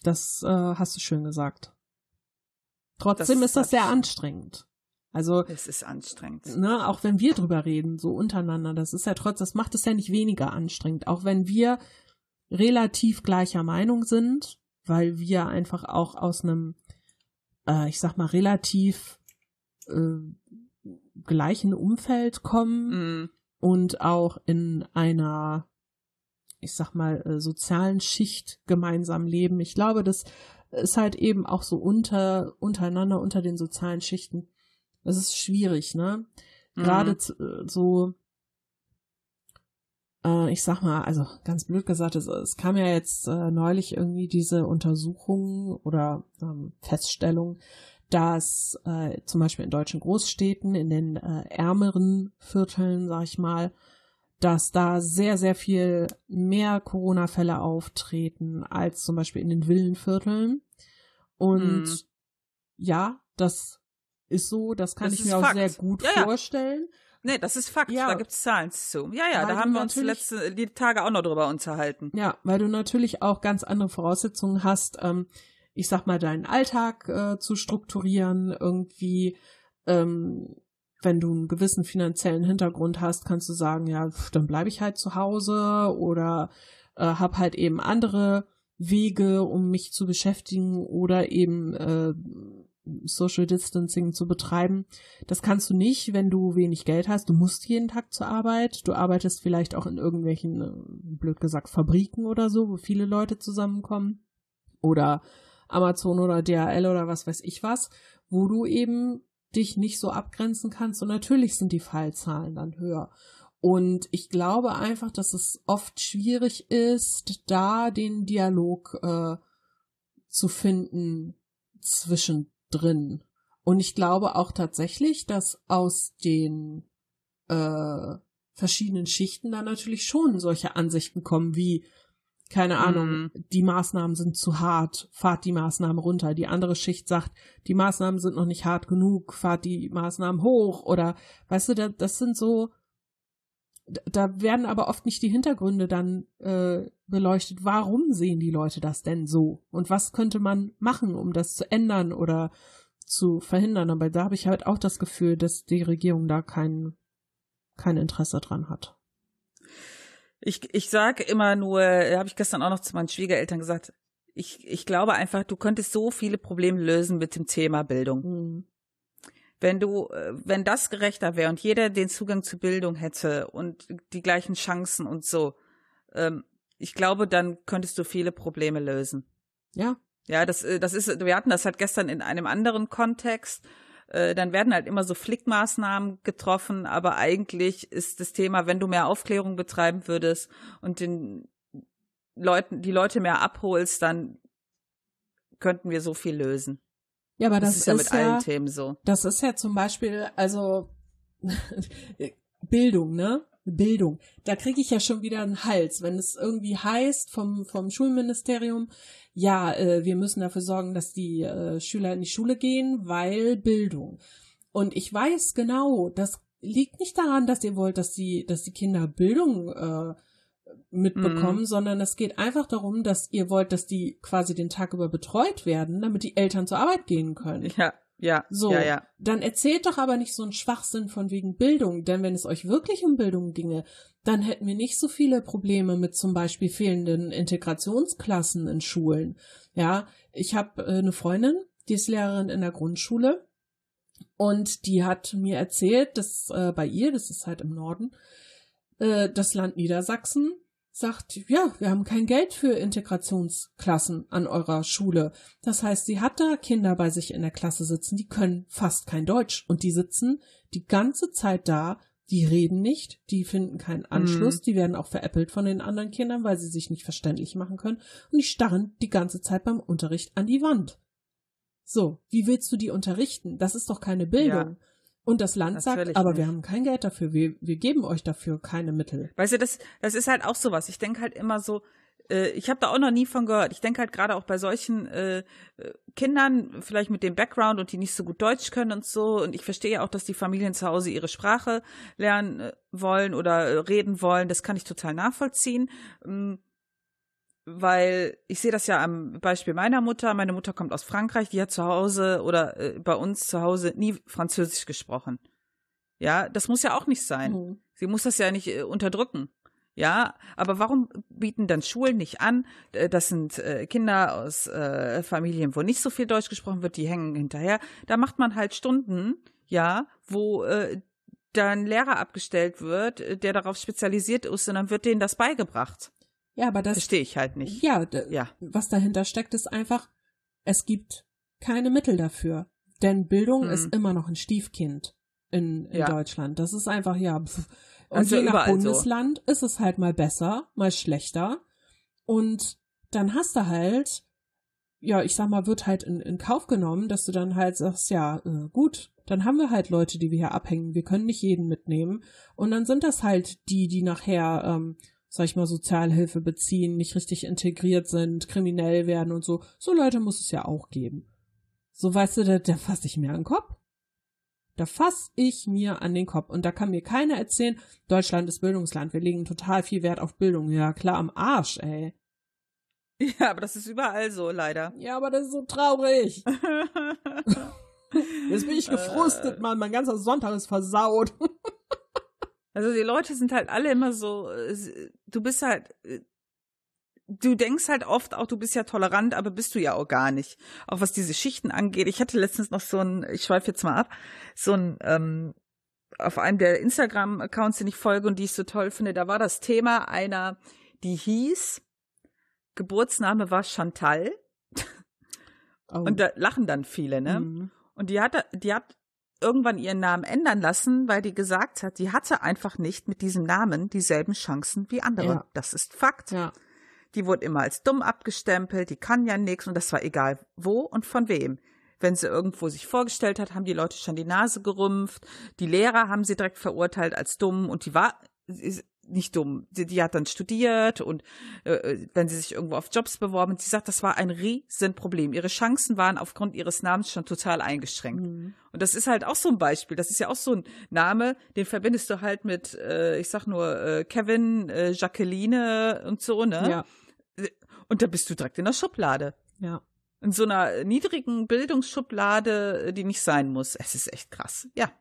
Das äh, hast du schön gesagt. Trotzdem das ist das sehr anstrengend. Also es ist anstrengend. Ne, auch wenn wir drüber reden, so untereinander, das ist ja trotz, das macht es ja nicht weniger anstrengend. Auch wenn wir relativ gleicher Meinung sind, weil wir einfach auch aus einem, äh, ich sag mal, relativ äh, gleichen Umfeld kommen mm. und auch in einer, ich sag mal, äh, sozialen Schicht gemeinsam leben. Ich glaube, das ist halt eben auch so unter, untereinander, unter den sozialen Schichten es ist schwierig, ne? Gerade mhm. so, äh, ich sag mal, also ganz blöd gesagt, es, es kam ja jetzt äh, neulich irgendwie diese Untersuchung oder ähm, Feststellung, dass äh, zum Beispiel in deutschen Großstädten, in den äh, ärmeren Vierteln, sag ich mal, dass da sehr, sehr viel mehr Corona-Fälle auftreten als zum Beispiel in den Villenvierteln. Und mhm. ja, das ist so, das kann das ich mir Fakt. auch sehr gut ja, vorstellen. Nee, das ist Fakt, ja. da gibt's Zahlen zu. Ja, ja, da haben wir uns die letzten die Tage auch noch drüber unterhalten. Ja, weil du natürlich auch ganz andere Voraussetzungen hast, ähm, ich sag mal, deinen Alltag äh, zu strukturieren, irgendwie, ähm, wenn du einen gewissen finanziellen Hintergrund hast, kannst du sagen, ja, dann bleibe ich halt zu Hause oder äh, hab halt eben andere Wege, um mich zu beschäftigen oder eben äh, Social Distancing zu betreiben. Das kannst du nicht, wenn du wenig Geld hast. Du musst jeden Tag zur Arbeit. Du arbeitest vielleicht auch in irgendwelchen, äh, blöd gesagt, Fabriken oder so, wo viele Leute zusammenkommen. Oder Amazon oder DHL oder was weiß ich was, wo du eben dich nicht so abgrenzen kannst. Und natürlich sind die Fallzahlen dann höher. Und ich glaube einfach, dass es oft schwierig ist, da den Dialog äh, zu finden zwischen drin. Und ich glaube auch tatsächlich, dass aus den äh, verschiedenen Schichten da natürlich schon solche Ansichten kommen wie, keine Ahnung, mm. die Maßnahmen sind zu hart, fahrt die Maßnahmen runter. Die andere Schicht sagt, die Maßnahmen sind noch nicht hart genug, fahrt die Maßnahmen hoch. Oder, weißt du, das sind so da werden aber oft nicht die Hintergründe dann äh, beleuchtet. Warum sehen die Leute das denn so? Und was könnte man machen, um das zu ändern oder zu verhindern? Aber da habe ich halt auch das Gefühl, dass die Regierung da kein, kein Interesse dran hat. Ich, ich sage immer nur, äh, habe ich gestern auch noch zu meinen Schwiegereltern gesagt, ich, ich glaube einfach, du könntest so viele Probleme lösen mit dem Thema Bildung. Mhm. Wenn du, äh, wenn das gerechter wäre und jeder den Zugang zu Bildung hätte und die gleichen Chancen und so, ähm, ich glaube, dann könntest du viele Probleme lösen. Ja. Ja, das, äh, das ist, wir hatten das halt gestern in einem anderen Kontext. Äh, dann werden halt immer so Flickmaßnahmen getroffen, aber eigentlich ist das Thema, wenn du mehr Aufklärung betreiben würdest und den Leuten, die Leute mehr abholst, dann könnten wir so viel lösen. Ja, aber das, das ist ja mit ja, allen Themen so. Das ist ja zum Beispiel, also Bildung, ne? Bildung. Da kriege ich ja schon wieder einen Hals, wenn es irgendwie heißt vom, vom Schulministerium, ja, äh, wir müssen dafür sorgen, dass die äh, Schüler in die Schule gehen, weil Bildung. Und ich weiß genau, das liegt nicht daran, dass ihr wollt, dass die, dass die Kinder Bildung äh, mitbekommen, mhm. sondern es geht einfach darum, dass ihr wollt, dass die quasi den Tag über betreut werden, damit die Eltern zur Arbeit gehen können. Ja, ja. So, ja, ja. dann erzählt doch aber nicht so einen Schwachsinn von wegen Bildung, denn wenn es euch wirklich um Bildung ginge, dann hätten wir nicht so viele Probleme mit zum Beispiel fehlenden Integrationsklassen in Schulen. Ja, ich habe äh, eine Freundin, die ist Lehrerin in der Grundschule und die hat mir erzählt, dass äh, bei ihr, das ist halt im Norden, äh, das Land Niedersachsen sagt, ja, wir haben kein Geld für Integrationsklassen an eurer Schule. Das heißt, sie hat da Kinder bei sich in der Klasse sitzen, die können fast kein Deutsch und die sitzen die ganze Zeit da, die reden nicht, die finden keinen Anschluss, mhm. die werden auch veräppelt von den anderen Kindern, weil sie sich nicht verständlich machen können und die starren die ganze Zeit beim Unterricht an die Wand. So, wie willst du die unterrichten? Das ist doch keine Bildung. Ja. Und das Land sagt, aber nicht. wir haben kein Geld dafür, wir, wir geben euch dafür keine Mittel. Weißt du, das, das ist halt auch sowas. Ich denke halt immer so, äh, ich habe da auch noch nie von gehört. Ich denke halt gerade auch bei solchen äh, Kindern, vielleicht mit dem Background und die nicht so gut Deutsch können und so. Und ich verstehe ja auch, dass die Familien zu Hause ihre Sprache lernen äh, wollen oder äh, reden wollen. Das kann ich total nachvollziehen. Ähm, weil ich sehe das ja am Beispiel meiner Mutter. Meine Mutter kommt aus Frankreich, die hat zu Hause oder äh, bei uns zu Hause nie Französisch gesprochen. Ja, das muss ja auch nicht sein. Mhm. Sie muss das ja nicht äh, unterdrücken. Ja, aber warum bieten dann Schulen nicht an? Äh, das sind äh, Kinder aus äh, Familien, wo nicht so viel Deutsch gesprochen wird, die hängen hinterher. Da macht man halt Stunden, ja, wo äh, dann Lehrer abgestellt wird, der darauf spezialisiert ist und dann wird denen das beigebracht. Ja, aber das verstehe ich halt nicht. Ja, ja, was dahinter steckt, ist einfach, es gibt keine Mittel dafür. Denn Bildung hm. ist immer noch ein Stiefkind in, in ja. Deutschland. Das ist einfach, ja. Pf. Und also je nach Bundesland so. ist es halt mal besser, mal schlechter. Und dann hast du halt, ja, ich sag mal, wird halt in, in Kauf genommen, dass du dann halt sagst, ja, äh, gut, dann haben wir halt Leute, die wir hier abhängen. Wir können nicht jeden mitnehmen. Und dann sind das halt die, die nachher ähm, sag ich mal, Sozialhilfe beziehen, nicht richtig integriert sind, kriminell werden und so. So Leute muss es ja auch geben. So, weißt du, da, da fass ich mir an den Kopf. Da fass ich mir an den Kopf. Und da kann mir keiner erzählen, Deutschland ist Bildungsland, wir legen total viel Wert auf Bildung. Ja, klar, am Arsch, ey. Ja, aber das ist überall so, leider. Ja, aber das ist so traurig. Jetzt bin ich gefrustet, äh. Mann. Mein ganzer Sonntag ist versaut. Also die Leute sind halt alle immer so, äh, du bist halt, äh, du denkst halt oft auch, du bist ja tolerant, aber bist du ja auch gar nicht. Auch was diese Schichten angeht. Ich hatte letztens noch so ein, ich schweife jetzt mal ab, so ein, ähm, auf einem der Instagram-Accounts, den ich folge und die ich so toll finde, da war das Thema einer, die hieß, Geburtsname war Chantal. Oh. Und da lachen dann viele, ne? Mhm. Und die hat, die hat irgendwann ihren Namen ändern lassen, weil die gesagt hat, die hatte einfach nicht mit diesem Namen dieselben Chancen wie andere. Ja. Das ist Fakt. Ja. Die wurde immer als dumm abgestempelt, die kann ja nichts und das war egal wo und von wem. Wenn sie irgendwo sich vorgestellt hat, haben die Leute schon die Nase gerümpft. Die Lehrer haben sie direkt verurteilt als dumm und die war nicht dumm. Die, die hat dann studiert und äh, äh, wenn sie sich irgendwo auf Jobs beworben, sie sagt, das war ein Riesenproblem. Ihre Chancen waren aufgrund ihres Namens schon total eingeschränkt. Mhm. Und das ist halt auch so ein Beispiel. Das ist ja auch so ein Name, den verbindest du halt mit, äh, ich sag nur, äh, Kevin, äh, Jacqueline und so, ne? Ja. Und da bist du direkt in der Schublade. Ja. In so einer niedrigen Bildungsschublade, die nicht sein muss. Es ist echt krass. Ja,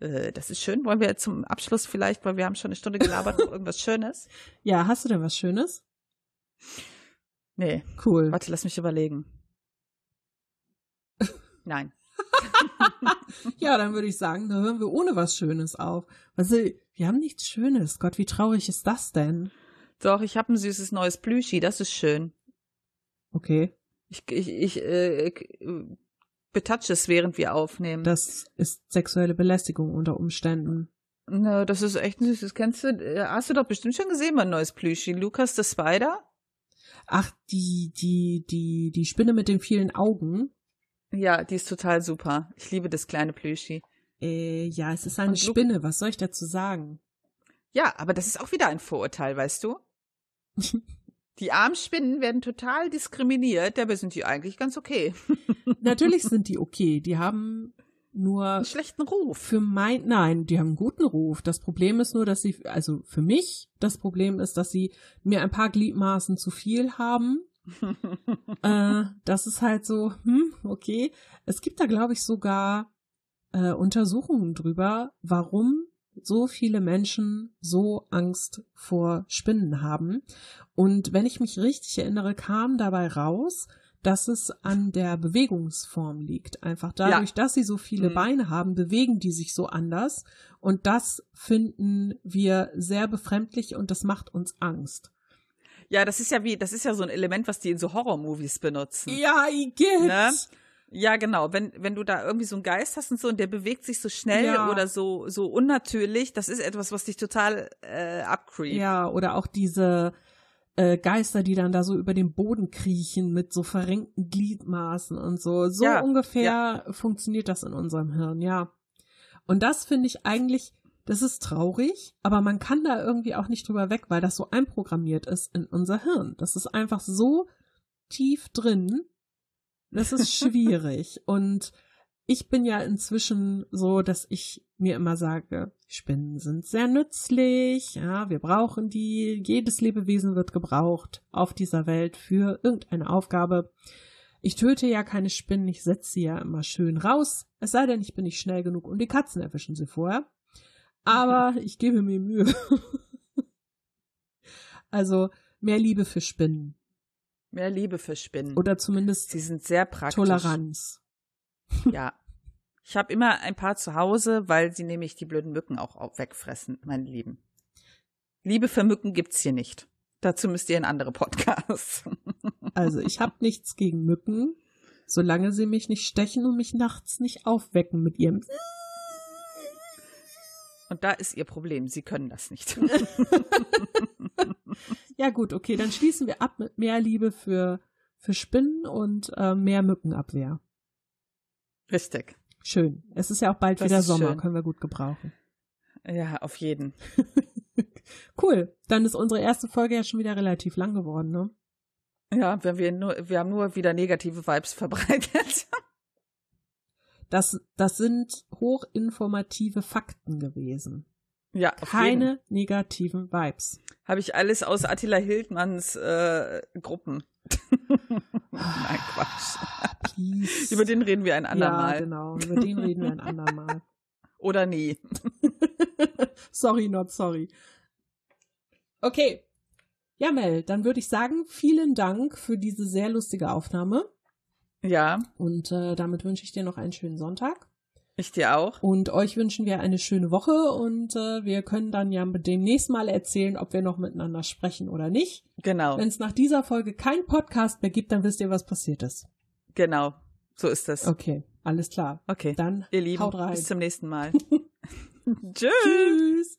äh, das ist schön. Wollen wir zum Abschluss vielleicht, weil wir haben schon eine Stunde gelabert, noch irgendwas Schönes? Ja, hast du denn was Schönes? Nee. Cool. Warte, lass mich überlegen. Nein. ja, dann würde ich sagen, da hören wir ohne was Schönes auf. Also, wir haben nichts Schönes. Gott, wie traurig ist das denn? Doch, ich habe ein süßes neues Plüschi, das ist schön. Okay. Ich, ich, ich äh, betatsches, während wir aufnehmen. Das ist sexuelle Belästigung unter Umständen. Na, das ist echt süß. Das kennst du, äh, hast du doch bestimmt schon gesehen, mein neues Plüschi. Lukas the Spider? Ach, die, die, die, die Spinne mit den vielen Augen. Ja, die ist total super. Ich liebe das kleine Plüschi. Äh, ja, es ist eine Und Spinne. Was soll ich dazu sagen? Ja, aber das ist auch wieder ein Vorurteil, weißt du? Die Armspinnen werden total diskriminiert, dabei sind die eigentlich ganz okay. Natürlich sind die okay. Die haben nur einen schlechten Ruf. Für mein nein, die haben einen guten Ruf. Das Problem ist nur, dass sie also für mich das Problem ist, dass sie mir ein paar Gliedmaßen zu viel haben. äh, das ist halt so, hm, okay. Es gibt da glaube ich sogar äh, Untersuchungen drüber, warum so viele Menschen so Angst vor Spinnen haben. Und wenn ich mich richtig erinnere, kam dabei raus, dass es an der Bewegungsform liegt. Einfach dadurch, ja. dass sie so viele mhm. Beine haben, bewegen die sich so anders. Und das finden wir sehr befremdlich und das macht uns Angst. Ja, das ist ja wie, das ist ja so ein Element, was die in so Horror-Movies benutzen. Ja, ich get. Ne? Ja, genau. Wenn, wenn du da irgendwie so einen Geist hast und so und der bewegt sich so schnell ja. oder so, so unnatürlich, das ist etwas, was dich total äh, abcreept. Ja, oder auch diese äh, Geister, die dann da so über den Boden kriechen mit so verrenkten Gliedmaßen und so. So ja, ungefähr ja. funktioniert das in unserem Hirn, ja. Und das finde ich eigentlich, das ist traurig, aber man kann da irgendwie auch nicht drüber weg, weil das so einprogrammiert ist in unser Hirn. Das ist einfach so tief drin, das ist schwierig. und ich bin ja inzwischen so, dass ich mir immer sage, Spinnen sind sehr nützlich, ja, wir brauchen die, jedes Lebewesen wird gebraucht auf dieser Welt für irgendeine Aufgabe. Ich töte ja keine Spinnen, ich setze sie ja immer schön raus, es sei denn, ich bin nicht schnell genug und die Katzen erwischen sie vorher. Aber ich gebe mir Mühe. also mehr Liebe für Spinnen. Mehr Liebe für Spinnen. Oder zumindest sie sind sehr praktisch. Toleranz. Ja. Ich habe immer ein paar zu Hause, weil sie nämlich die blöden Mücken auch wegfressen, meine Lieben. Liebe für Mücken gibt's hier nicht. Dazu müsst ihr in andere Podcasts. Also ich habe nichts gegen Mücken, solange sie mich nicht stechen und mich nachts nicht aufwecken mit ihrem. Und da ist ihr Problem, sie können das nicht. Ja, gut, okay, dann schließen wir ab mit mehr Liebe für, für Spinnen und äh, mehr Mückenabwehr. Richtig. Schön. Es ist ja auch bald das wieder Sommer, schön. können wir gut gebrauchen. Ja, auf jeden. cool. Dann ist unsere erste Folge ja schon wieder relativ lang geworden, ne? Ja, wenn wir nur, wir haben nur wieder negative Vibes verbreitet. Das, das sind hochinformative Fakten gewesen. Ja, keine jeden. negativen Vibes. Habe ich alles aus Attila Hildmanns äh, Gruppen. Nein, Quatsch. Please. Über den reden wir ein andermal. Ja, genau. Über den reden wir ein andermal. Oder nie. sorry, not sorry. Okay. Ja, Mel, dann würde ich sagen, vielen Dank für diese sehr lustige Aufnahme. Ja. Und äh, damit wünsche ich dir noch einen schönen Sonntag. Ich dir auch. Und euch wünschen wir eine schöne Woche und äh, wir können dann ja demnächst mal erzählen, ob wir noch miteinander sprechen oder nicht. Genau. Wenn es nach dieser Folge kein Podcast mehr gibt, dann wisst ihr, was passiert ist. Genau. So ist es. Okay, alles klar. Okay. Dann ihr Lieben, haut rein. bis zum nächsten Mal. Tschüss. Tschüss.